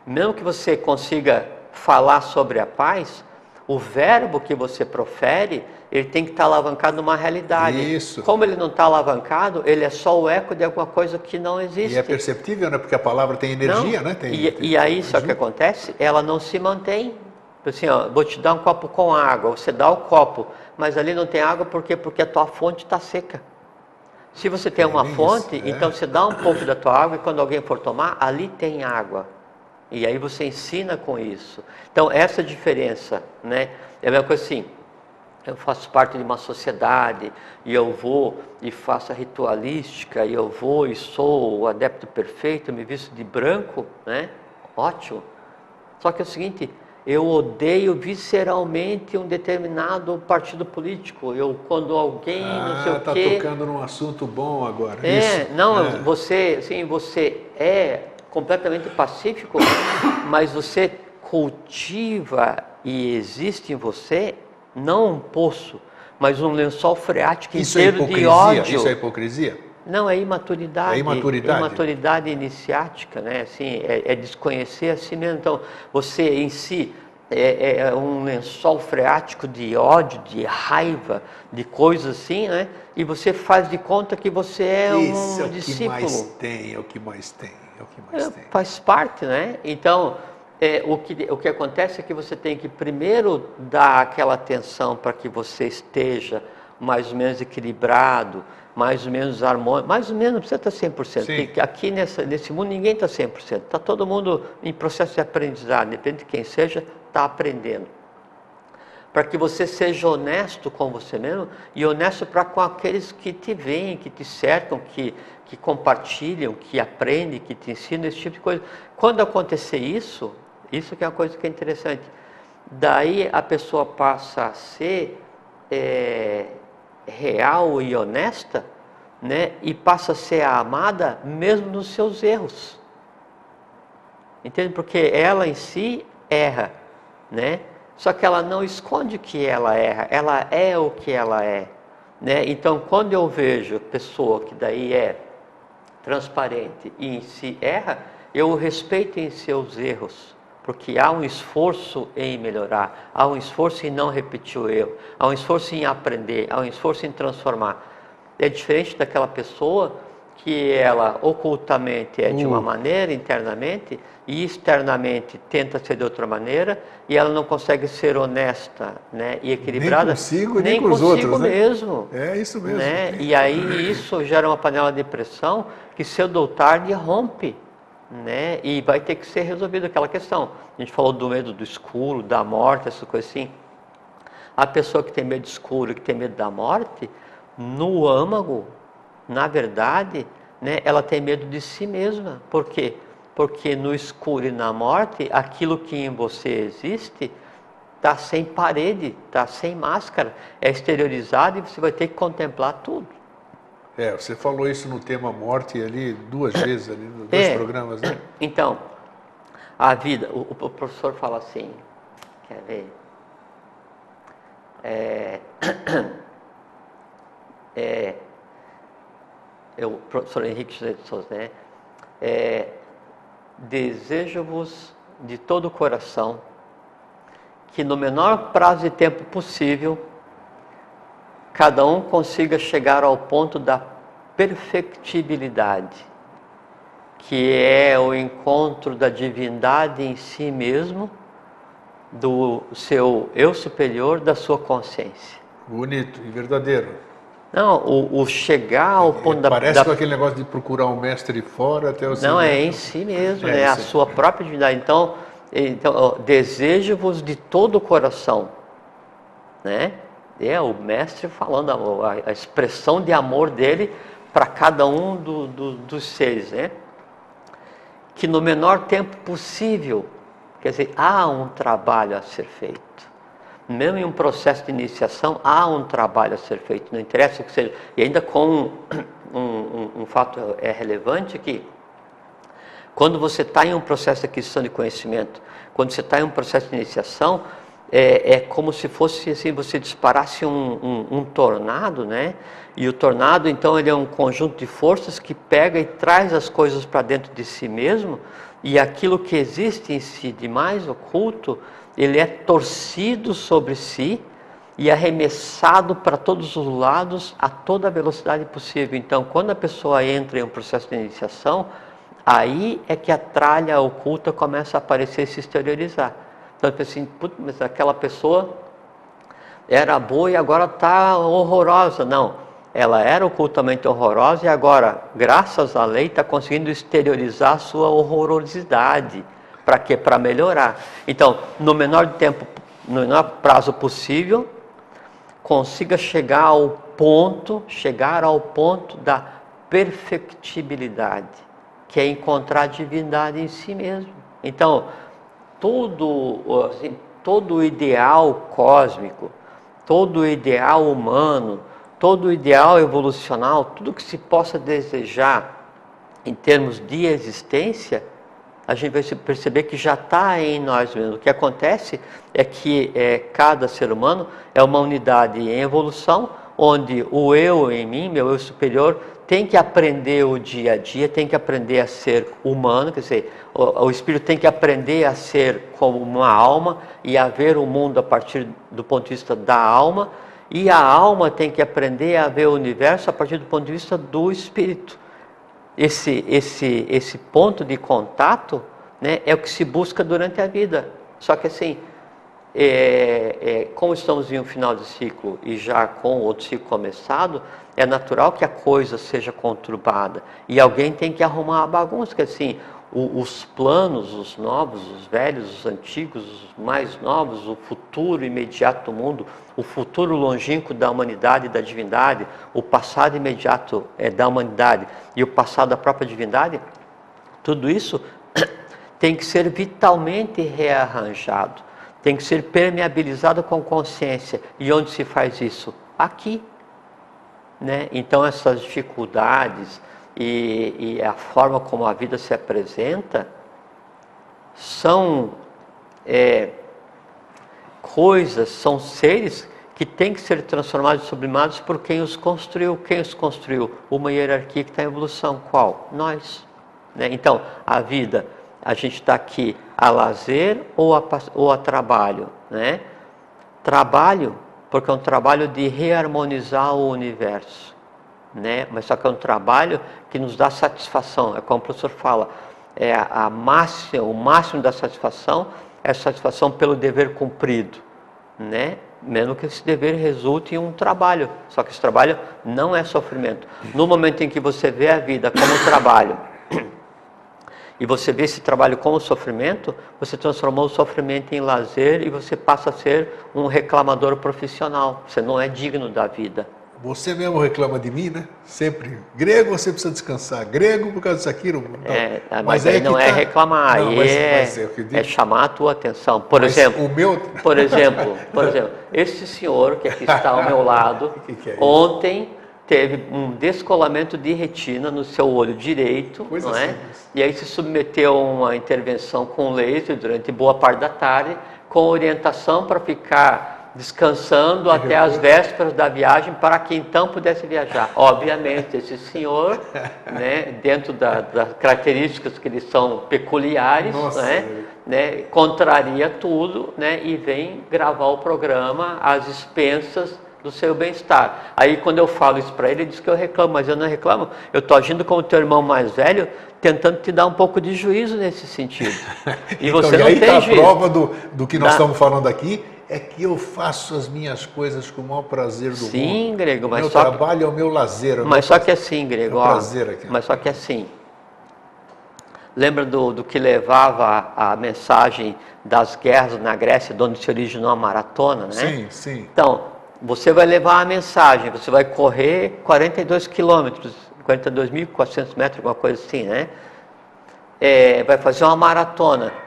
mesmo que você consiga falar sobre a paz, o verbo que você profere, ele tem que estar alavancado numa realidade. Isso. Como ele não está alavancado, ele é só o eco de alguma coisa que não existe. E é perceptível, né? Porque a palavra tem energia, não. né? Tem, e, tem, e aí, só que acontece, ela não se mantém. Assim, ó, vou te dar um copo com água, você dá o copo, mas ali não tem água por quê? Porque a tua fonte está seca. Se você tem uma fonte, é. então você dá um pouco da tua água e quando alguém for tomar, ali tem água. E aí você ensina com isso. Então, essa diferença, né? É a mesma coisa assim, eu faço parte de uma sociedade e eu vou e faço a ritualística e eu vou e sou o adepto perfeito, me visto de branco, né? Ótimo. Só que é o seguinte, eu odeio visceralmente um determinado partido político. Eu quando alguém ah, não sei o tá quê. tocando num assunto bom agora. É, Isso. não, é. você, sim, você é completamente pacífico, mas você cultiva e existe em você não um poço, mas um lençol freático Isso é inteiro é de ódio. Isso é hipocrisia? Não, é imaturidade. É imaturidade. Imaturidade iniciática, né? Assim, é, é desconhecer a si mesmo. Então, você em si é, é, um lençol freático de ódio, de raiva, de coisas assim, né? E você faz de conta que você é Isso um é o discípulo. Que mais tem, é o que mais tem, é o que mais é, tem. Faz parte, né? Então, é, o, que, o que acontece é que você tem que primeiro dar aquela atenção para que você esteja mais ou menos equilibrado, mais ou menos harmônico, mais ou menos não precisa estar 100%. Sim. Aqui nessa, nesse mundo ninguém está 100%, está todo mundo em processo de aprendizado, depende de quem seja, está aprendendo. Para que você seja honesto com você mesmo e honesto para com aqueles que te veem, que te cercam, que, que compartilham, que aprendem, que te ensinam, esse tipo de coisa. Quando acontecer isso, isso que é uma coisa que é interessante, daí a pessoa passa a ser é, real e honesta, né? E passa a ser amada mesmo nos seus erros. Entende? Porque ela em si erra, né? Só que ela não esconde que ela erra, ela é o que ela é. Né? Então, quando eu vejo pessoa que daí é transparente e em si erra, eu respeito em seus erros, porque há um esforço em melhorar, há um esforço em não repetir o erro, há um esforço em aprender, há um esforço em transformar. É diferente daquela pessoa que ela ocultamente é de uma hum. maneira internamente e externamente tenta ser de outra maneira e ela não consegue ser honesta né, e equilibrada. Nem consigo, nem, nem com os outros. Né? mesmo. É isso mesmo. Né? E aí isso gera uma panela de pressão que seu do tarde rompe. Né? E vai ter que ser resolvida aquela questão. A gente falou do medo do escuro, da morte, essas coisas assim. A pessoa que tem medo do escuro, que tem medo da morte, no âmago, na verdade, né, ela tem medo de si mesma. Por quê? Porque no escuro e na morte, aquilo que em você existe está sem parede, está sem máscara, é exteriorizado e você vai ter que contemplar tudo. É, você falou isso no tema morte ali duas [COUGHS] vezes, ali nos dois é, programas, né? [COUGHS] Então, a vida, o, o, professor fala assim, quer ver? É, [COUGHS] é, o professor Henrique José de Souza, né? É, Desejo-vos de todo o coração que no menor prazo de tempo possível cada um consiga chegar ao ponto da perfectibilidade, que é o encontro da divindade em si mesmo, do seu eu superior, da sua consciência. Bonito e verdadeiro. Não, o, o chegar ao ponto da. Parece da... com aquele negócio de procurar um mestre fora até o Não, é em si mesmo, é, né? a sua própria divindade. Então, então desejo-vos de todo o coração, né? É o mestre falando a, a expressão de amor dele para cada um do, do, dos seres, né? Que no menor tempo possível, quer dizer, há um trabalho a ser feito mesmo em um processo de iniciação, há um trabalho a ser feito, não interessa o que seja. E ainda com um, um, um fato é relevante que quando você está em um processo de aquisição de conhecimento, quando você está em um processo de iniciação, é, é, como se fosse assim, você disparasse um, um, um, tornado, né? E o tornado, então, ele é um conjunto de forças que pega e traz as coisas para dentro de si mesmo, e aquilo que existe em si de mais oculto, ele é torcido sobre si e arremessado para todos os lados a toda velocidade possível. Então, quando a pessoa entra em um processo de iniciação, aí é que a tralha oculta começa a aparecer e se exteriorizar. Então, assim, mas aquela pessoa era boa e agora está horrorosa. Não, ela era ocultamente horrorosa e agora, graças à lei, está conseguindo exteriorizar a sua horrorosidade. Para quê? Para melhorar. Então, no menor tempo, no menor prazo possível, consiga chegar ao ponto, chegar ao ponto da perfectibilidade, que é encontrar a divindade em si mesmo. Então, todo, assim, todo ideal cósmico, todo ideal humano, todo ideal evolucional, tudo que se possa desejar em termos de existência, a gente vai perceber que já está em nós mesmos. O que acontece é que é, cada ser humano é uma unidade em evolução, onde o eu em mim, meu eu superior, tem que aprender o dia a dia, tem que aprender a ser humano, quer dizer, o, o espírito tem que aprender a ser como uma alma e a ver o mundo a partir do ponto de vista da alma, e a alma tem que aprender a ver o universo a partir do ponto de vista do espírito esse, esse, esse ponto de contato né, é o que se busca durante a vida. Só que assim, é, é, como estamos em um final de ciclo e já com outro ciclo começado, é natural que a coisa seja conturbada. E alguém tem que arrumar a bagunça, que assim, o, os planos, os novos, os velhos, os antigos, os mais novos, o futuro imediato do mundo, o futuro longínquo da humanidade e da divindade, o passado imediato é, da humanidade e o passado da própria divindade, tudo isso [COUGHS] tem que ser vitalmente rearranjado, tem que ser permeabilizado com consciência. E onde se faz isso? Aqui. Né? Então, essas dificuldades, e, e a forma como a vida se apresenta são é, coisas, são seres que têm que ser transformados e sublimados por quem os construiu. Quem os construiu? Uma hierarquia que está em evolução. Qual? Nós. Né? Então, a vida, a gente está aqui a lazer ou a, ou a trabalho? Né? Trabalho, porque é um trabalho de reharmonizar o universo. Né? Mas só que é um trabalho que nos dá satisfação. É como o professor fala, é a máxima, o máximo da satisfação é satisfação pelo dever cumprido, né? Mesmo que esse dever resulte em um trabalho, só que esse trabalho não é sofrimento. No momento em que você vê a vida como trabalho e você vê esse trabalho como sofrimento, você transformou o sofrimento em lazer e você passa a ser um reclamador profissional. Você não é digno da vida. Você mesmo reclama de mim, né? Sempre. Grego, você precisa descansar. Grego por causa disso aqui. Não, é, mas, mas aí não é tá... reclamar, não, mas, é, mas é, é, chamar a tua atenção. Por mas exemplo, o meu... por exemplo, por [LAUGHS] exemplo, esse senhor que aqui está ao meu lado, [LAUGHS] que que é ontem teve um descolamento de retina no seu olho direito, não é? E aí se submeteu a uma intervenção com laser durante boa parte da tarde, com orientação para ficar descansando até as [LAUGHS] vésperas da viagem para que então pudesse viajar. Obviamente, esse senhor, né, dentro da, das características que lhe são peculiares, né, né, contraria tudo né, e vem gravar o programa às expensas do seu bem-estar. Aí quando eu falo isso para ele, ele diz que eu reclamo, mas eu não reclamo. Eu estou agindo como teu irmão mais velho, tentando te dar um pouco de juízo nesse sentido. [LAUGHS] E então, você e não aí tem tá juízo. a prova do, do que nós estamos falando aqui é que eu faço as minhas coisas com o maior prazer do Sim, mundo. Sim, Grego, mas meu só trabalho que... é o meu lazer. É mas só que assim, Grego, é prazer aqui. mas só que assim, lembra do, do que levava a, a mensagem das guerras na Grécia, de onde se originou a maratona, né? Sim, sim. Então, você vai levar a mensagem, você vai correr 42 quilômetros, 42.400 metros, alguma coisa assim, né? É, vai fazer uma maratona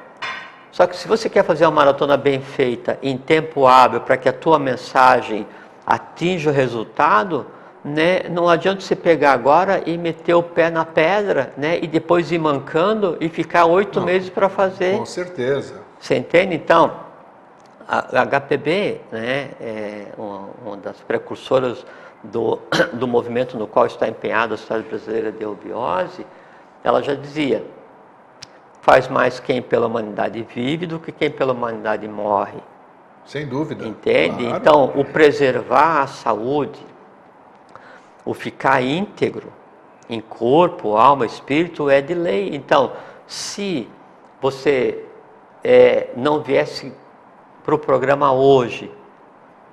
só que se você quer fazer uma maratona bem feita, em tempo hábil, para que a tua mensagem atinja o resultado, né, não adianta você pegar agora e meter o pé na pedra, né, e depois ir mancando e ficar oito meses para fazer. Com certeza. Você entende? Então, a HPB, né, é uma, uma das precursoras do, [COUGHS] do movimento no qual está empenhada a Sociedade Brasileira de Eubiose, ela já dizia, faz mais quem pela humanidade vive do que quem pela humanidade morre. Sem dúvida. Entende? Claro. Então, o preservar a saúde, o ficar íntegro em corpo, alma, espírito é de lei. Então, se você é, não viesse para o programa hoje,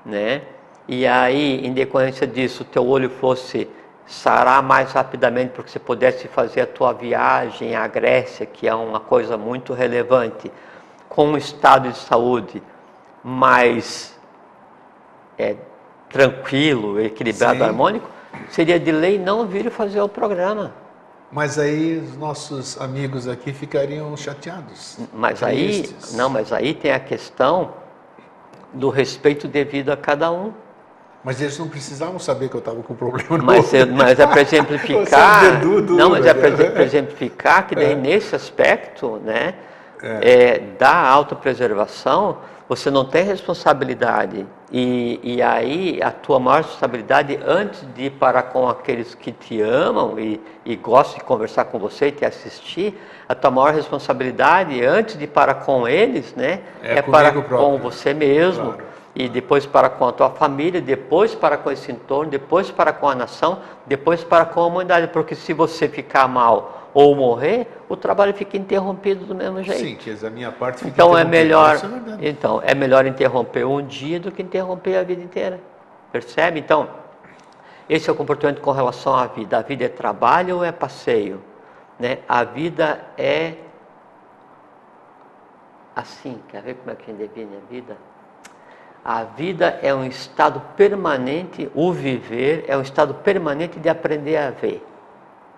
né? E aí, em decorrência disso, o teu olho fosse sarar mais rapidamente porque você pudesse fazer a tua viagem à Grécia, que é uma coisa muito relevante, com um estado de saúde mais é, tranquilo, equilibrado, Sim. harmônico, seria de lei não vir fazer o programa. Mas aí os nossos amigos aqui ficariam chateados. Mas aí, não, mas aí tem a questão do respeito devido a cada um. Mas eles não precisavam saber que eu estava com problema no mas, é, mas é para [LAUGHS] exemplificar. não, mas é para exemplificar que daí é. nesse aspecto, né, é. É, da autopreservação, você não tem responsabilidade. E, e aí a tua maior responsabilidade antes de ir para com aqueles que te amam e, e gostam de conversar com você e te assistir, a tua maior responsabilidade antes de ir para com eles, né, é, é para próprio. com você mesmo. Claro e depois para com a tua família, depois para com esse entorno, depois para com a nação, depois para com a humanidade, porque se você ficar mal ou morrer, o trabalho fica interrompido do mesmo jeito. Sim, quer dizer, a minha parte fica Então é melhor, é então é melhor interromper um dia do que interromper a vida inteira. Percebe? Então, esse é o comportamento com relação à vida. A vida é trabalho ou é passeio? Né? A vida é assim. Quer ver como é que a gente define a vida? A vida é um estado permanente, o viver é um estado permanente de aprender a ver.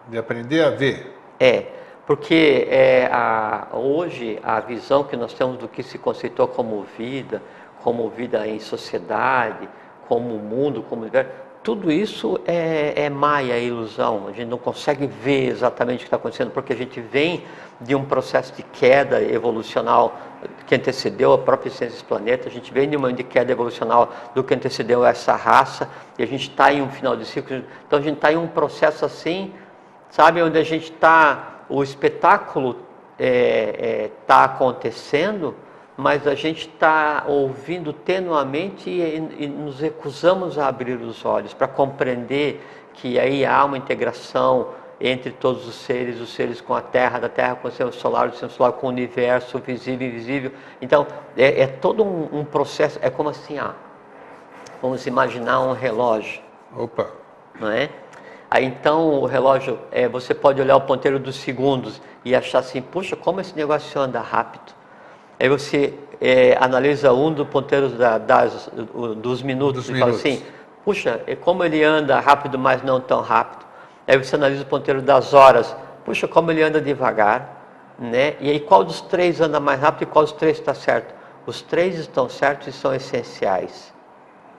De aprender a ver. É, porque é, a, hoje a visão que nós temos do que se conceitou como vida, como vida em sociedade, como mundo, como universo, tudo isso é, é maia, é ilusão. A gente não consegue ver exatamente o que está acontecendo, porque a gente vem de um processo de queda evolucional que antecedeu a própria existência desse planeta, a gente vem de uma de queda evolucional do que antecedeu essa raça, e a gente está em um final de ciclo. Então a gente está em um processo assim, sabe, onde a gente está, o espetáculo está é, é, tá acontecendo, mas a gente está ouvindo tenuamente e, e, nos recusamos a abrir os olhos para compreender que aí há uma integração entre todos os seres, os seres com a Terra, da Terra com o sistema solar, o sistema solar com o universo visível e invisível. Então, é, é todo um, um, processo, é como assim, ah, vamos imaginar um relógio. Opa! Não é? Aí então o relógio, é, você pode olhar o ponteiro dos segundos e achar assim, puxa, como esse negócio anda rápido. Aí você é, analisa um dos ponteiros da, das, dos minutos dos e minutos. fala assim, puxa, como ele anda rápido, mas não tão rápido. Aí você analisa o ponteiro das horas, puxa, como ele anda devagar. Né? E aí qual dos três anda mais rápido e qual dos três está certo? Os três estão certos e são essenciais.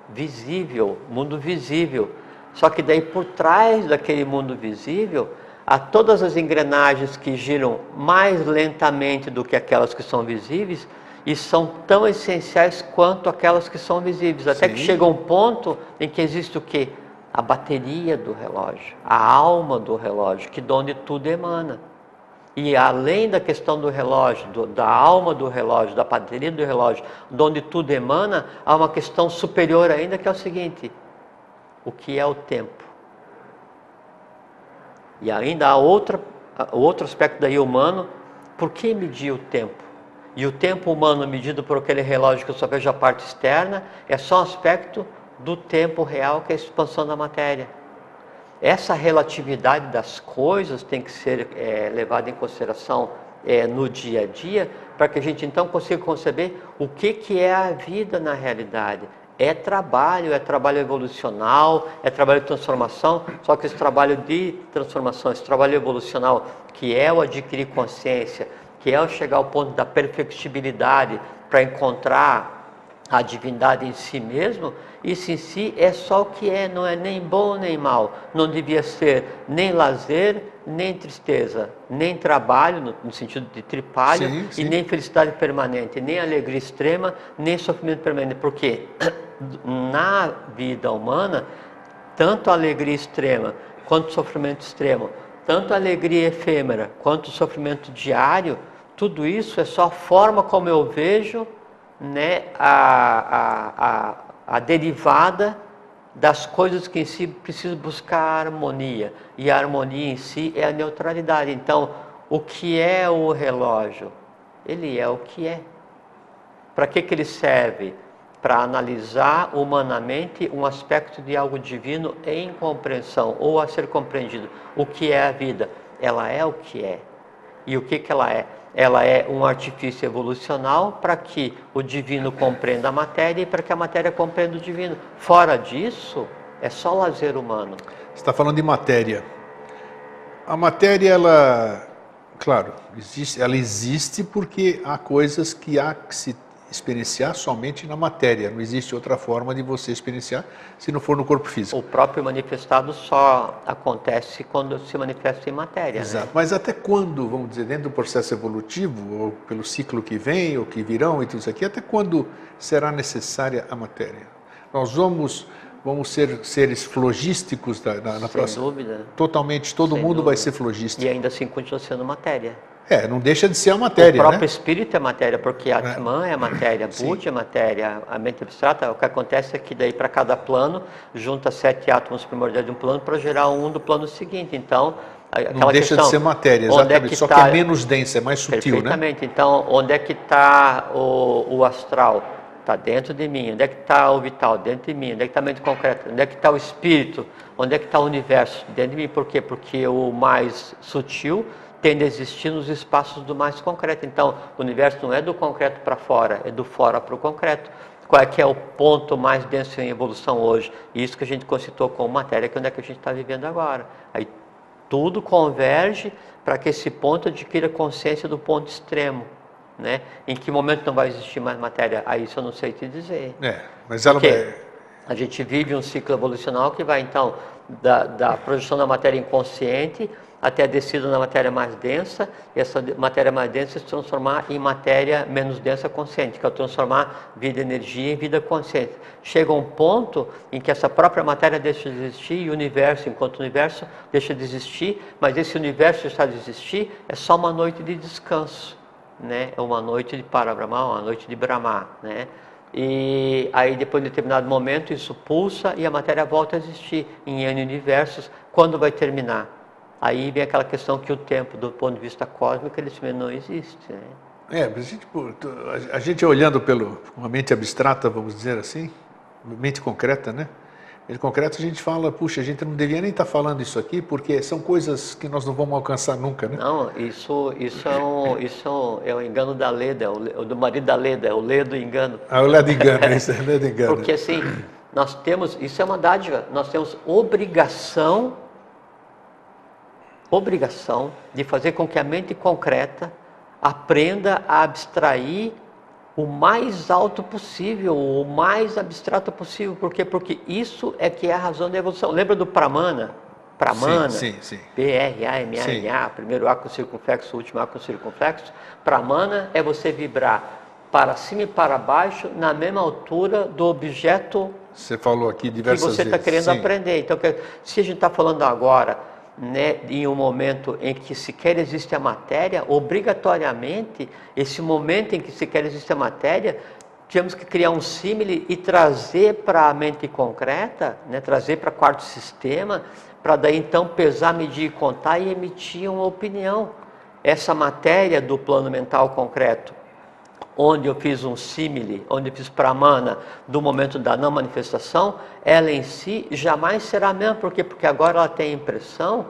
Visível, mundo visível. Só que daí por trás daquele mundo visível a todas as engrenagens que giram mais lentamente do que aquelas que são visíveis e são tão essenciais quanto aquelas que são visíveis. Até Sim. que chega um ponto em que existe o que? A bateria do relógio, a alma do relógio, que de onde tudo emana. E além da questão do relógio, do, da alma do relógio, da bateria do relógio, de onde tudo emana, há uma questão superior ainda que é o seguinte: o que é o tempo? E ainda há outra, outro aspecto daí humano, por que medir o tempo? E o tempo humano medido por aquele relógio que eu só vejo a parte externa é só um aspecto do tempo real que é a expansão da matéria. Essa relatividade das coisas tem que ser é, levada em consideração é, no dia a dia para que a gente então consiga conceber o que, que é a vida na realidade é trabalho, é trabalho evolucional, é trabalho de transformação, só que esse trabalho de transformação, esse trabalho evolucional, que é o adquirir consciência, que é o chegar ao ponto da perfectibilidade para encontrar a divindade em si mesmo, isso em si é só o que é, não é nem bom nem mal. Não devia ser nem lazer, nem tristeza, nem trabalho, no, no sentido de tripalho, sim, sim. e nem felicidade permanente, nem alegria extrema, nem sofrimento permanente. Por quê? [CLEARS THROAT] na vida humana, tanto a alegria extrema quanto o sofrimento extremo, tanto a alegria efêmera quanto o sofrimento diário, tudo isso é só a forma como eu vejo né, a, a, a, a derivada das coisas que em si preciso buscar harmonia. E a harmonia em si é a neutralidade. Então, o que é o relógio? Ele é o que é. Para que, que ele serve? para analisar humanamente um aspecto de algo divino em compreensão ou a ser compreendido. O que é a vida? Ela é o que é. E o que, que ela é? Ela é um artifício evolucional para que o divino compreenda a matéria e para que a matéria compreenda o divino. Fora disso, é só lazer humano. Você está falando de matéria. A matéria, ela, claro, existe, ela existe porque há coisas que há que se experienciar somente na matéria. Não existe outra forma de você experienciar se não for no corpo físico. O próprio manifestado só acontece quando se manifesta em matéria. Né? Exato. Né? Mas até quando, vamos dizer, dentro do processo evolutivo, ou pelo ciclo que vem, ou que virão e tudo isso aqui, até quando será necessária a matéria? Nós vamos vamos ser seres flogísticos na, na, na Sem próxima. dúvida. Totalmente, todo Sem mundo dúvida. vai ser flogístico. E ainda assim continua sendo matéria. É, não deixa de ser a matéria. O próprio né? espírito é matéria, porque a Atman é, é matéria, Budi é matéria, a mente abstrata, o que acontece é que daí para cada plano junta sete átomos primordiais de um plano para gerar um do plano seguinte. Então, não deixa questão, de ser matéria, é exatamente. É Só tá, que é menos densa, é mais sutil, né? perfeitamente. né? Então, onde é que está o, o astral? Está dentro de mim. Onde é que está o vital? Dentro de mim. Onde é que está a mente concreta? Onde é que está o espírito? Onde é que está o universo? Dentro de mim. Por quê? Porque o mais sutil tende a existir nos espaços do mais concreto. Então, o universo não é do concreto para fora, é do fora para o concreto. Qual é que é o ponto mais denso em evolução hoje? Isso que a gente concitou como matéria, que é onde é que a gente está vivendo agora. Aí tudo converge para que esse ponto adquira consciência do ponto extremo. Né? Em que momento não vai existir mais matéria? Aí isso eu não sei te dizer. É, mas ela vai A gente vive um ciclo evolucional que vai então da, da projeção da matéria inconsciente até a descida na matéria mais densa, e essa matéria mais densa se transformar em matéria menos densa consciente, que é transformar vida energia em vida consciente. Chega um ponto em que essa própria matéria deixa de existir e o universo, enquanto universo, deixa de existir, mas esse universo deixar de existir é só uma noite de descanso, né? é uma noite de Parabrahma, uma noite de Brahma. Né? E aí, depois de determinado momento, isso pulsa e a matéria volta a existir em N universos. Quando vai terminar? Aí vem aquela questão que o tempo, do ponto de vista cósmico, ele não existe. Né? É, a gente, a gente olhando pelo uma mente abstrata, vamos dizer assim, mente concreta, né? Mente concreta a gente fala, puxa, a gente não devia nem estar tá falando isso aqui, porque são coisas que nós não vamos alcançar nunca, né? Não, isso, isso, é, um, isso é um engano da Leda, é o, do marido da Leda, é o Ledo engano. Ah, o Ledo engano, isso é o Ledo engano. Porque assim, nós temos, isso é uma dádiva, nós temos obrigação obrigação de fazer com que a mente concreta aprenda a abstrair o mais alto possível, o mais abstrato possível. Por quê? Porque isso é que é a razão da evolução. Lembra do Pramana? Pramana, sim, sim, sim. P-R-A-M-A-N-A, primeiro A com circunflexo, último A com circunflexo. Pramana é você vibrar para cima e para baixo na mesma altura do objeto você falou aqui diversas que você está querendo sim. aprender. Então, se a gente está falando agora né, em um momento em que sequer existe a matéria, obrigatoriamente, esse momento em que sequer existe a matéria, temos que criar um símile e trazer para a mente concreta, né, trazer para o quarto sistema, para daí então pesar, medir contar e emitir uma opinião. Essa matéria do plano mental concreto, onde eu fiz um símile, onde eu fiz pramana do momento da não manifestação, ela em si jamais será a mesma, por quê? Porque agora ela tem a impressão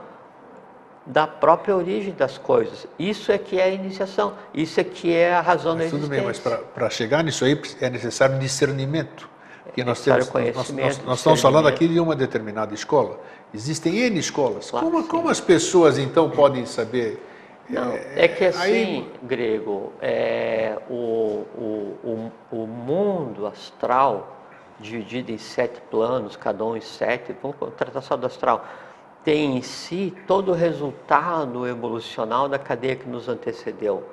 da própria origem das coisas. Isso é que é a iniciação, isso é que é a razão mas da existência. Tudo bem, mas para chegar nisso aí é necessário discernimento. Porque nós, temos, nós, nós, nós estamos falando aqui de uma determinada escola. Existem N escolas. Claro, como, como as pessoas então podem saber não, é, é que assim, aí... grego, é, o, o, o, o, mundo astral, dividido em sete planos, cada um em sete, vamos tratar só do astral, tem em si todo o resultado evolucional da cadeia que nos antecedeu.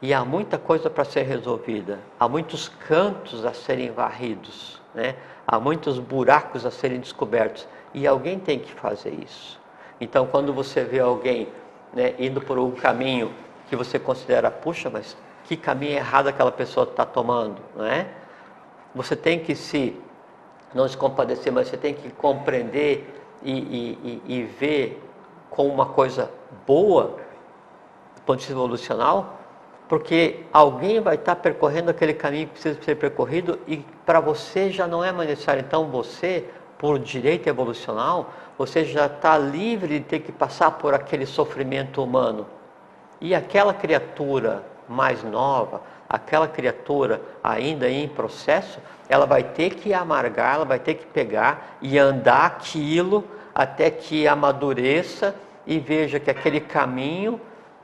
E há muita coisa para ser resolvida, há muitos cantos a serem varridos, né? há muitos buracos a serem descobertos, e alguém tem que fazer isso. Então, quando você vê alguém né, indo por um caminho que você considera, puxa, mas que caminho errado aquela pessoa está tomando, não é? Você tem que se, não se compadecer, mas você tem que compreender e, e, e, e ver como uma coisa boa, do ponto de vista evolucional, porque alguém vai estar tá percorrendo aquele caminho que precisa ser percorrido e para você já não é mais necessário. Então você, por direito evolucional, você já está livre de ter que passar por aquele sofrimento humano. E aquela criatura mais nova, aquela criatura ainda em processo, ela vai ter que amargar, ela vai ter que pegar e andar aquilo até que amadureça e veja que aquele caminho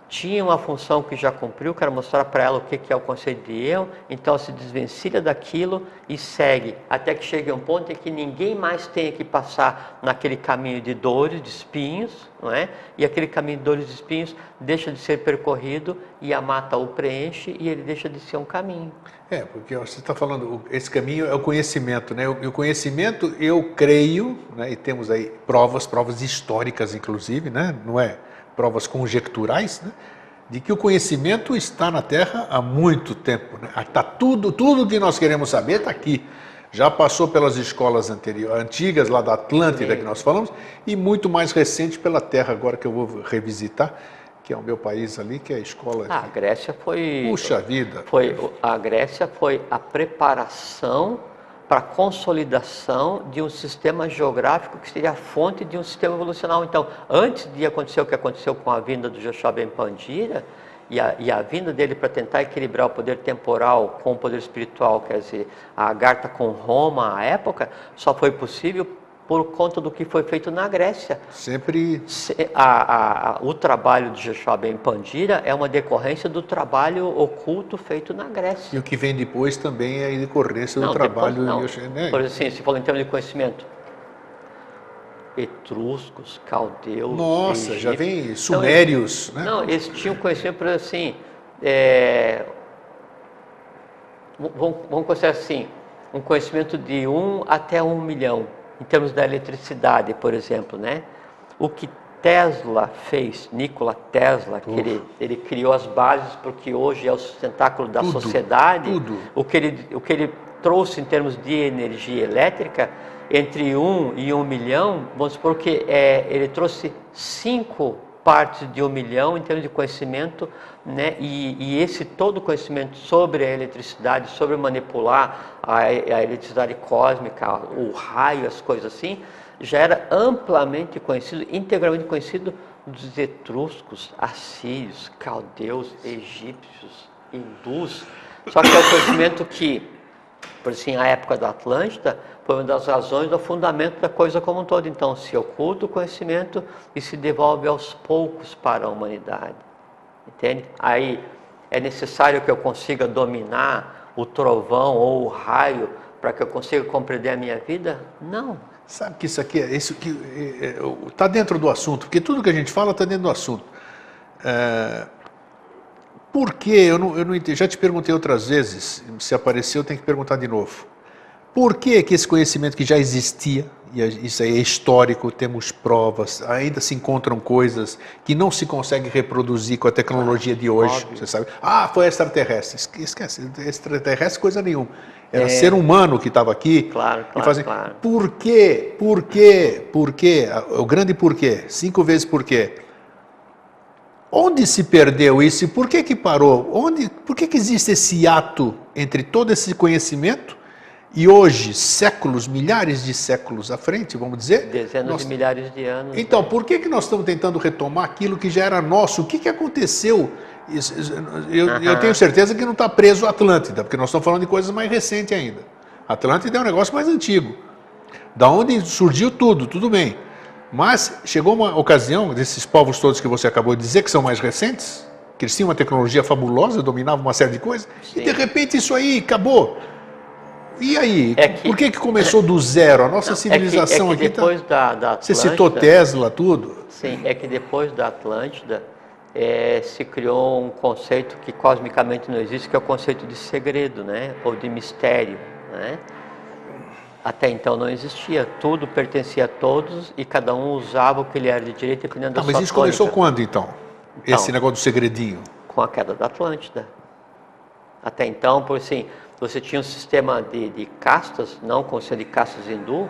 tinha uma função que já cumpriu, quero mostrar para ela o que é o conceito de eu, então se desvencilha daquilo e segue, até que chegue um ponto em que ninguém mais tenha que passar naquele caminho de dores, de espinhos, não é? E aquele caminho de dores e espinhos deixa de ser percorrido e a mata o preenche e ele deixa de ser um caminho. É, porque você está falando, esse caminho é o conhecimento, né? E o conhecimento, eu creio, né? e temos aí provas, provas históricas inclusive, né? Não é provas conjecturais, né, de que o conhecimento está na Terra há muito tempo. Né? Está tudo, tudo que nós queremos saber está aqui. Já passou pelas escolas anteriores, antigas, lá da Atlântida Sim. que nós falamos, e muito mais recente pela Terra, agora que eu vou revisitar, que é o meu país ali, que é a escola. Ah, a Grécia foi. Puxa vida! Foi, a Grécia foi a preparação para a consolidação de um sistema geográfico que seria a fonte de um sistema evolucional. Então, antes de acontecer o que aconteceu com a vinda do Joshua Ben Pandira e a, e a vinda dele para tentar equilibrar o poder temporal com o poder espiritual, quer dizer, a Agartha com Roma à época, só foi possível por conta do que foi feito na Grécia. Sempre. A, a, o trabalho de Joshua Ben Pandira é uma decorrência do trabalho oculto feito na Grécia. E o que vem depois também é a decorrência do trabalho. Não. Yoshua, né? Por assim, se for em termos de conhecimento, etruscos, caldeus. Nossa, egípcios. já vem sumérios, então, né? Não, eles tinham conhecimento por assim. É, vamos, vamos considerar assim, um conhecimento de um até um milhão em termos da eletricidade, por exemplo, né? O que Tesla fez, Nikola Tesla, que ele, ele, criou as bases porque hoje é o sustentáculo da tudo, sociedade, tudo. O, que ele, o que ele trouxe em termos de energia elétrica, entre um e um milhão, vamos supor que é, ele trouxe cinco partes de um milhão em termos de conhecimento, né? E, e, esse todo conhecimento sobre a eletricidade, sobre manipular a, a, eletricidade cósmica, o raio, as coisas assim, já era amplamente conhecido, integralmente conhecido dos etruscos, assírios, caldeus, egípcios, hindus. Só que é o conhecimento que, por assim, a época da Atlântida, foi uma das razões do fundamento da coisa como um todo. Então, se oculta o conhecimento e se devolve aos poucos para a humanidade. Entende? Aí é necessário que eu consiga dominar o trovão ou o raio para que eu consiga compreender a minha vida? Não. Sabe que isso aqui é isso que está é, é, dentro do assunto, porque tudo que a gente fala está dentro do assunto. É, por que? Eu não, eu não entendi. Já te perguntei outras vezes. Se apareceu, tem que perguntar de novo. Por que, que esse conhecimento que já existia, e isso aí é histórico, temos provas, ainda se encontram coisas que não se consegue reproduzir com a tecnologia de hoje, Óbvio. você sabe? Ah, foi extraterrestre. Esquece, extraterrestre coisa nenhuma. Era é. ser humano que estava aqui. Claro, claro, fazia... claro. Por quê? Por quê? Por quê? O grande porquê. Cinco vezes por quê. Onde se perdeu isso e por que que parou? Onde, por que que existe esse ato entre todo esse conhecimento e hoje, séculos, milhares de séculos à frente, vamos dizer. Dezenas nós... de milhares de anos. Então, por que, que nós estamos tentando retomar aquilo que já era nosso? O que, que aconteceu? Eu, eu tenho certeza que não está preso a Atlântida, porque nós estamos falando de coisas mais recentes ainda. Atlântida é um negócio mais antigo. Da onde surgiu tudo, tudo bem. Mas chegou uma ocasião desses povos todos que você acabou de dizer, que são mais recentes, que eles tinham uma tecnologia fabulosa, dominavam uma série de coisas, Sim. e de repente isso aí acabou. E aí, é que, por que, que começou do zero? A nossa não, civilização é que, é que aqui depois tá, da, da Atlântida, Você citou Tesla, tudo? Sim, é que depois da Atlântida é, se criou um conceito que cosmicamente não existe, que é o conceito de segredo, né? Ou de mistério, né? Até então não existia, tudo pertencia a todos e cada um usava o que ele era de direito dependendo tá, da mas sua isso tônica. começou quando então? então? Esse negócio do segredinho? Com a queda da Atlântida. Até então, por assim, você tinha um sistema de, de castas, não com de castas hindu,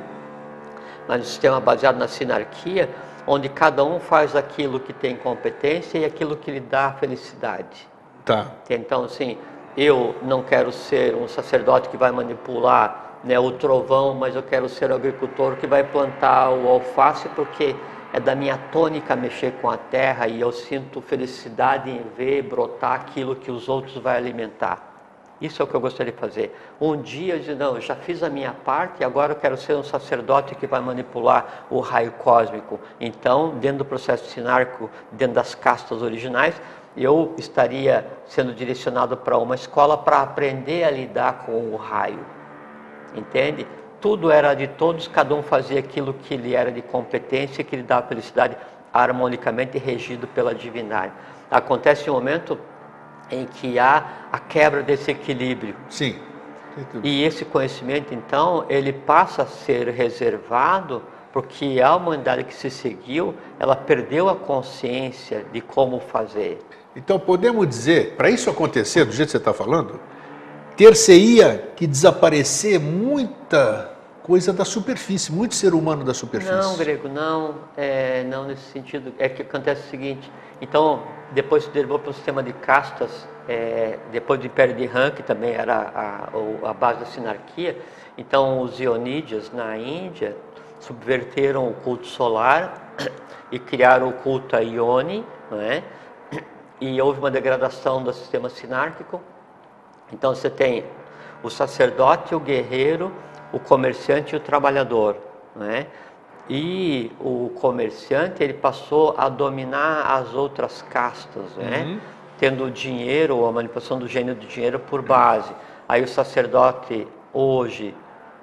mas um sistema baseado na sinarquia, onde cada um faz aquilo que tem competência e aquilo que lhe dá felicidade. Tá. Então, assim, eu não quero ser um sacerdote que vai manipular né, o trovão, mas eu quero ser o agricultor que vai plantar o alface porque é da minha tônica mexer com a terra e eu sinto felicidade em ver brotar aquilo que os outros vai alimentar. Isso é o que eu gostaria de fazer. Um dia eu disse, não, eu já fiz a minha parte e agora eu quero ser um sacerdote que vai manipular o raio cósmico. Então, dentro do processo sinárquico, dentro das castas originais, eu estaria sendo direcionado para uma escola para aprender a lidar com o raio. Entende? Tudo era de todos, cada um fazia aquilo que lhe era de competência, que lhe dava felicidade harmonicamente regido pela divindade. Acontece um momento em que há a quebra desse equilíbrio. Sim. E esse conhecimento, então, ele passa a ser reservado porque a humanidade que se seguiu, ela perdeu a consciência de como fazer. Então, podemos dizer, para isso acontecer, do jeito que você está falando, ter-se-ia que desaparecer muita coisa da superfície, muito ser humano da superfície. Não, Grego, não, é, não nesse sentido. É que acontece o seguinte, então, depois se derivou para um sistema de castas, é, depois do Império de Han, que também era a, a base da sinarquia. Então, os Ionídeos na Índia subverteram o culto solar e criaram o culto a Ione, é? e houve uma degradação do sistema sinárquico. Então, você tem o sacerdote, o guerreiro, o comerciante e o trabalhador. É? E o comerciante ele passou a dominar as outras castas, né? Uhum. Tendo o dinheiro, a manipulação do gênio do dinheiro por base. Aí o sacerdote hoje,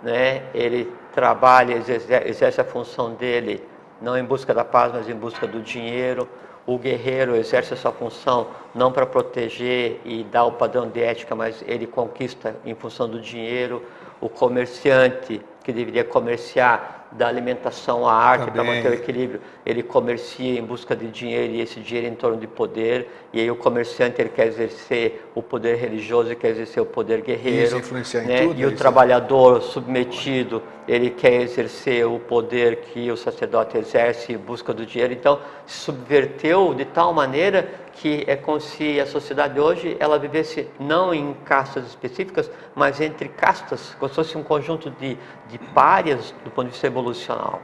né? Ele trabalha, exerce, exerce a função dele não em busca da paz, mas em busca do dinheiro. O guerreiro exerce a sua função não para proteger e dar o padrão de ética, mas ele conquista em função do dinheiro. O comerciante que deveria comerciar da alimentação à arte para manter o equilíbrio. Ele comercia em busca de dinheiro e esse dinheiro em torno de poder. E aí o comerciante ele quer exercer o poder religioso e quer exercer o poder guerreiro. Isso né? tudo, e o trabalhador submetido ele quer exercer o poder que o sacerdote exerce em busca do dinheiro. Então se subverteu de tal maneira que é como se a sociedade hoje ela vivesse não em castas específicas, mas entre castas, como se fosse um conjunto de, de párias do ponto de vista evolucional.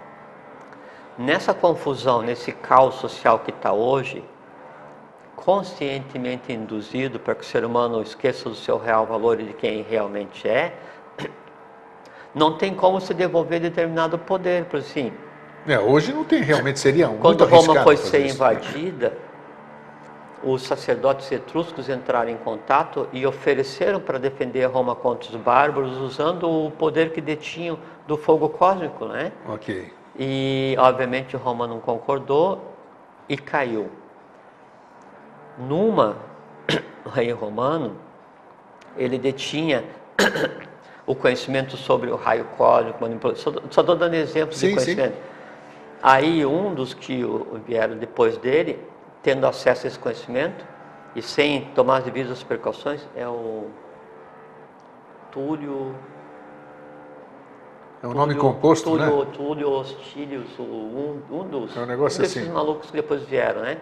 Nessa confusão, nesse caos social que está hoje, conscientemente induzido para que o ser humano esqueça do seu real valor e de quem realmente é, [CLEARS THROAT] não tem como se devolver determinado poder, por assim. É, hoje não tem, realmente seria um Quando Roma foi ser invadida, os sacerdotes etruscos entraram em contato e ofereceram para defender Roma contra os bárbaros usando o poder que detinham do fogo cósmico, né? Ok. E obviamente Roma não concordou e caiu. Numa, [COUGHS] o rei romano, ele detinha [COUGHS] o conhecimento sobre o raio cósmico, manipulação. Só estou dando exemplos sim, de conhecimento. Sim. Aí um dos que vieram depois dele tendo acesso a esse conhecimento e sem tomar as devidas precauções é o Túlio. É um nome composto, Túlio, né? Túlio Hostílios, um, um dos. É um negócio um desses assim. malucos que depois vieram, né?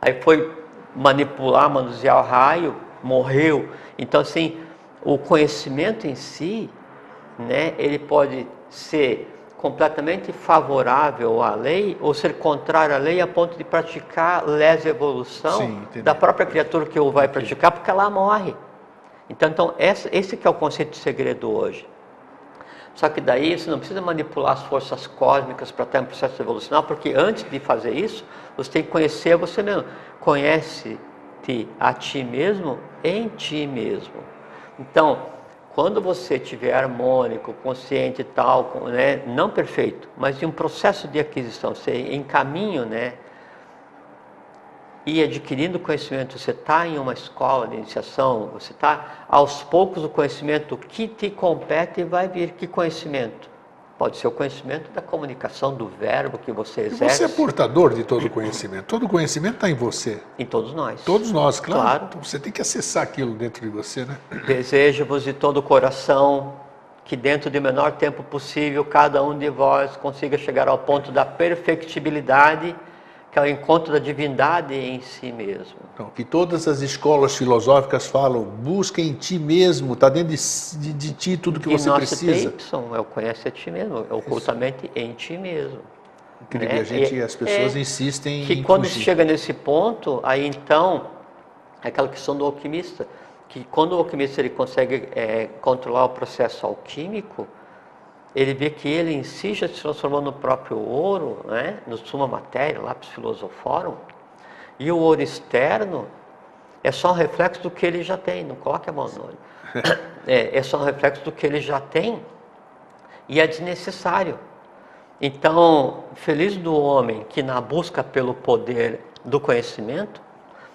Aí foi manipular, manusear o raio, morreu. Então, assim, o conhecimento em si, né? Ele pode ser completamente favorável à lei ou ser contrário à lei a ponto de praticar lesa evolução Sim, da própria criatura que o vai praticar, porque ela morre. Então, então esse, esse é o conceito de segredo hoje. Só que daí você não precisa manipular as forças cósmicas para ter um processo evolucional, porque antes de fazer isso, você tem que conhecer você mesmo. Conhece-te a ti mesmo em ti mesmo. Então, quando você estiver harmônico, consciente e tal, né, não perfeito, mas em um processo de aquisição, você em caminho, né, e adquirindo conhecimento, você está em uma escola de iniciação, você está aos poucos o conhecimento que te compete vai vir. Que conhecimento? Pode ser o conhecimento da comunicação, do verbo que você exerce. Você é portador de todo o conhecimento. Todo o conhecimento está em você. Em todos nós. Todos nós, claro. claro. Então você tem que acessar aquilo dentro de você, né? Desejo-vos de todo o coração que dentro do menor tempo possível cada um de vós consiga chegar ao ponto da perfectibilidade que é o encontro da divindade em si mesmo. Então, que todas as escolas filosóficas falam, busca em ti mesmo, está dentro de, de, de, ti tudo que e você precisa. Y é o conhece a ti mesmo, é ocultamente Isso. em ti mesmo. Incrível, né? a gente, as pessoas é, insistem que em quando fugir. chega nesse ponto, aí então, é aquela questão do alquimista, que quando o alquimista ele consegue é, controlar o processo alquímico, ele vê que ele em si já se transformou no próprio ouro, né? no suma matéria, lápis filosoforum, e o ouro externo é só um reflexo do que ele já tem, não coloque a mão no olho. [COUGHS] É, é só um reflexo do que ele já tem e é desnecessário. Então, feliz do homem que na busca pelo poder do conhecimento,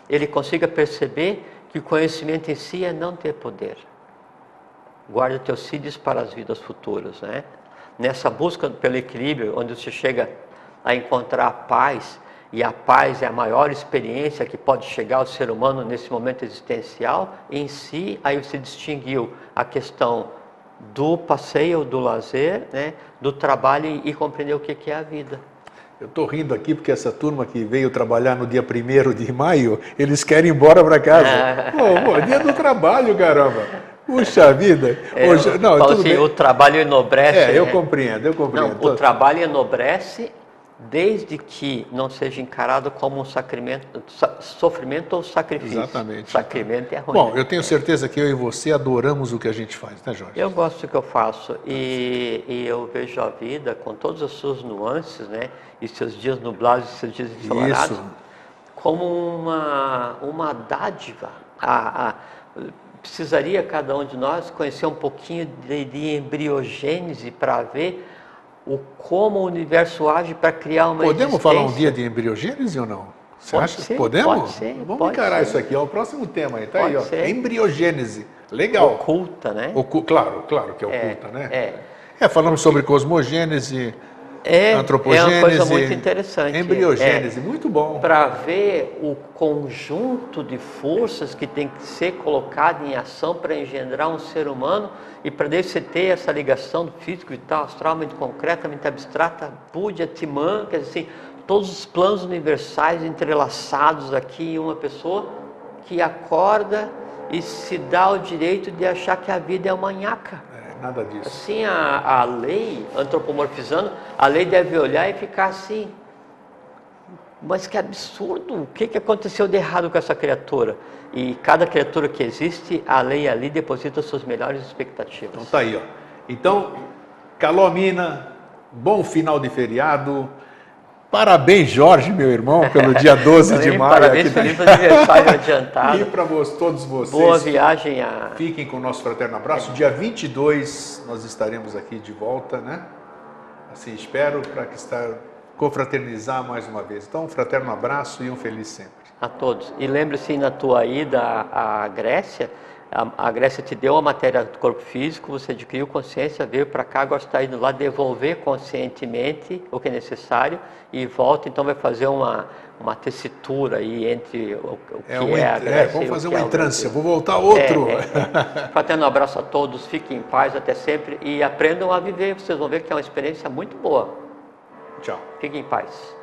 ele consiga perceber que o conhecimento em si é não ter poder guarda teus filhos para as vidas futuras, né? Nessa busca pelo equilíbrio, onde você chega a encontrar a paz, e a paz é a maior experiência que pode chegar ao ser humano nesse momento existencial, em si, aí você distinguiu a questão do passeio, do lazer, né? do trabalho e compreendeu o que é a vida. Eu estou rindo aqui porque essa turma que veio trabalhar no dia 1 de maio, eles querem ir embora para casa. [LAUGHS] pô, pô, dia do trabalho, caramba. Puxa vida! É, Hoje, não, assim, o trabalho enobrece. É, eu compreendo, eu compreendo. Não, o trabalho enobrece desde que não seja encarado como um sacramento, sofrimento ou sacrifício. Exatamente. Sacramento é ruim. Bom, eu tenho certeza que eu e você adoramos o que a gente faz, né, Jorge? Eu gosto do que eu faço e, e eu vejo a vida com todas as suas nuances, né? E seus dias nublados e seus dias ensolarados, como uma, uma dádiva. A, a, precisaria cada um de nós conhecer um pouquinho de, de embriogênese para ver o como o universo age para criar uma Podemos falar um dia de embriogênese ou não? Você Pode acha? ser, Podemos? pode ser, Vamos pode encarar ser. isso aqui, é o próximo tema aí, tá Pode aí, ó. ser. Embriogênese. Legal. oculta, né? Ocu- Claro, claro que é É, oculta, né? é. É, falamos sobre cosmogênese, É, antropogênese, é uma coisa muito interessante. embriogênese, muito bom. Para ver o conjunto de forças que tem que ser colocado em ação para engendrar um ser humano e para você ter essa ligação do físico, vital, astral, mente concreta, mente abstrata, Buddha, Timã, quer dizer assim, todos os planos universais entrelaçados aqui em uma pessoa que acorda e se dá o direito de achar que a vida é uma nhaca. Nada disso. Assim, a, a lei, antropomorfizando, a lei deve olhar e ficar assim. Mas que absurdo! O que, que aconteceu de errado com essa criatura? E cada criatura que existe, a lei ali deposita suas melhores expectativas. Então tá aí, ó. Então, Calomina, bom final de feriado. Parabéns, Jorge, meu irmão, pelo dia 12 [LAUGHS] de maio. Parabéns, aqui feliz aniversário E adiantado. para todos vocês. Boa viagem a. Fiquem com o nosso fraterno abraço. Dia 22 nós estaremos aqui de volta, né? Assim espero para que estar confraternizar mais uma vez. Então, um fraterno abraço e um feliz sempre. a todos. E lembre-se, na tua ida à Grécia, a, a Grécia te deu a matéria do corpo físico, você adquiriu consciência, veio para cá, agora está indo lá devolver conscientemente o que é necessário e volta, então vai fazer uma, uma tessitura aí entre o, o que é, um a ent- Grécia é, vamos fazer é uma o entrância. Vou voltar outro. É, é, é. [LAUGHS] Fraterno abraço a todos, fiquem em paz até sempre e aprendam a viver, vocês vão ver que é uma experiência muito boa. Tchau. Fiquem em paz.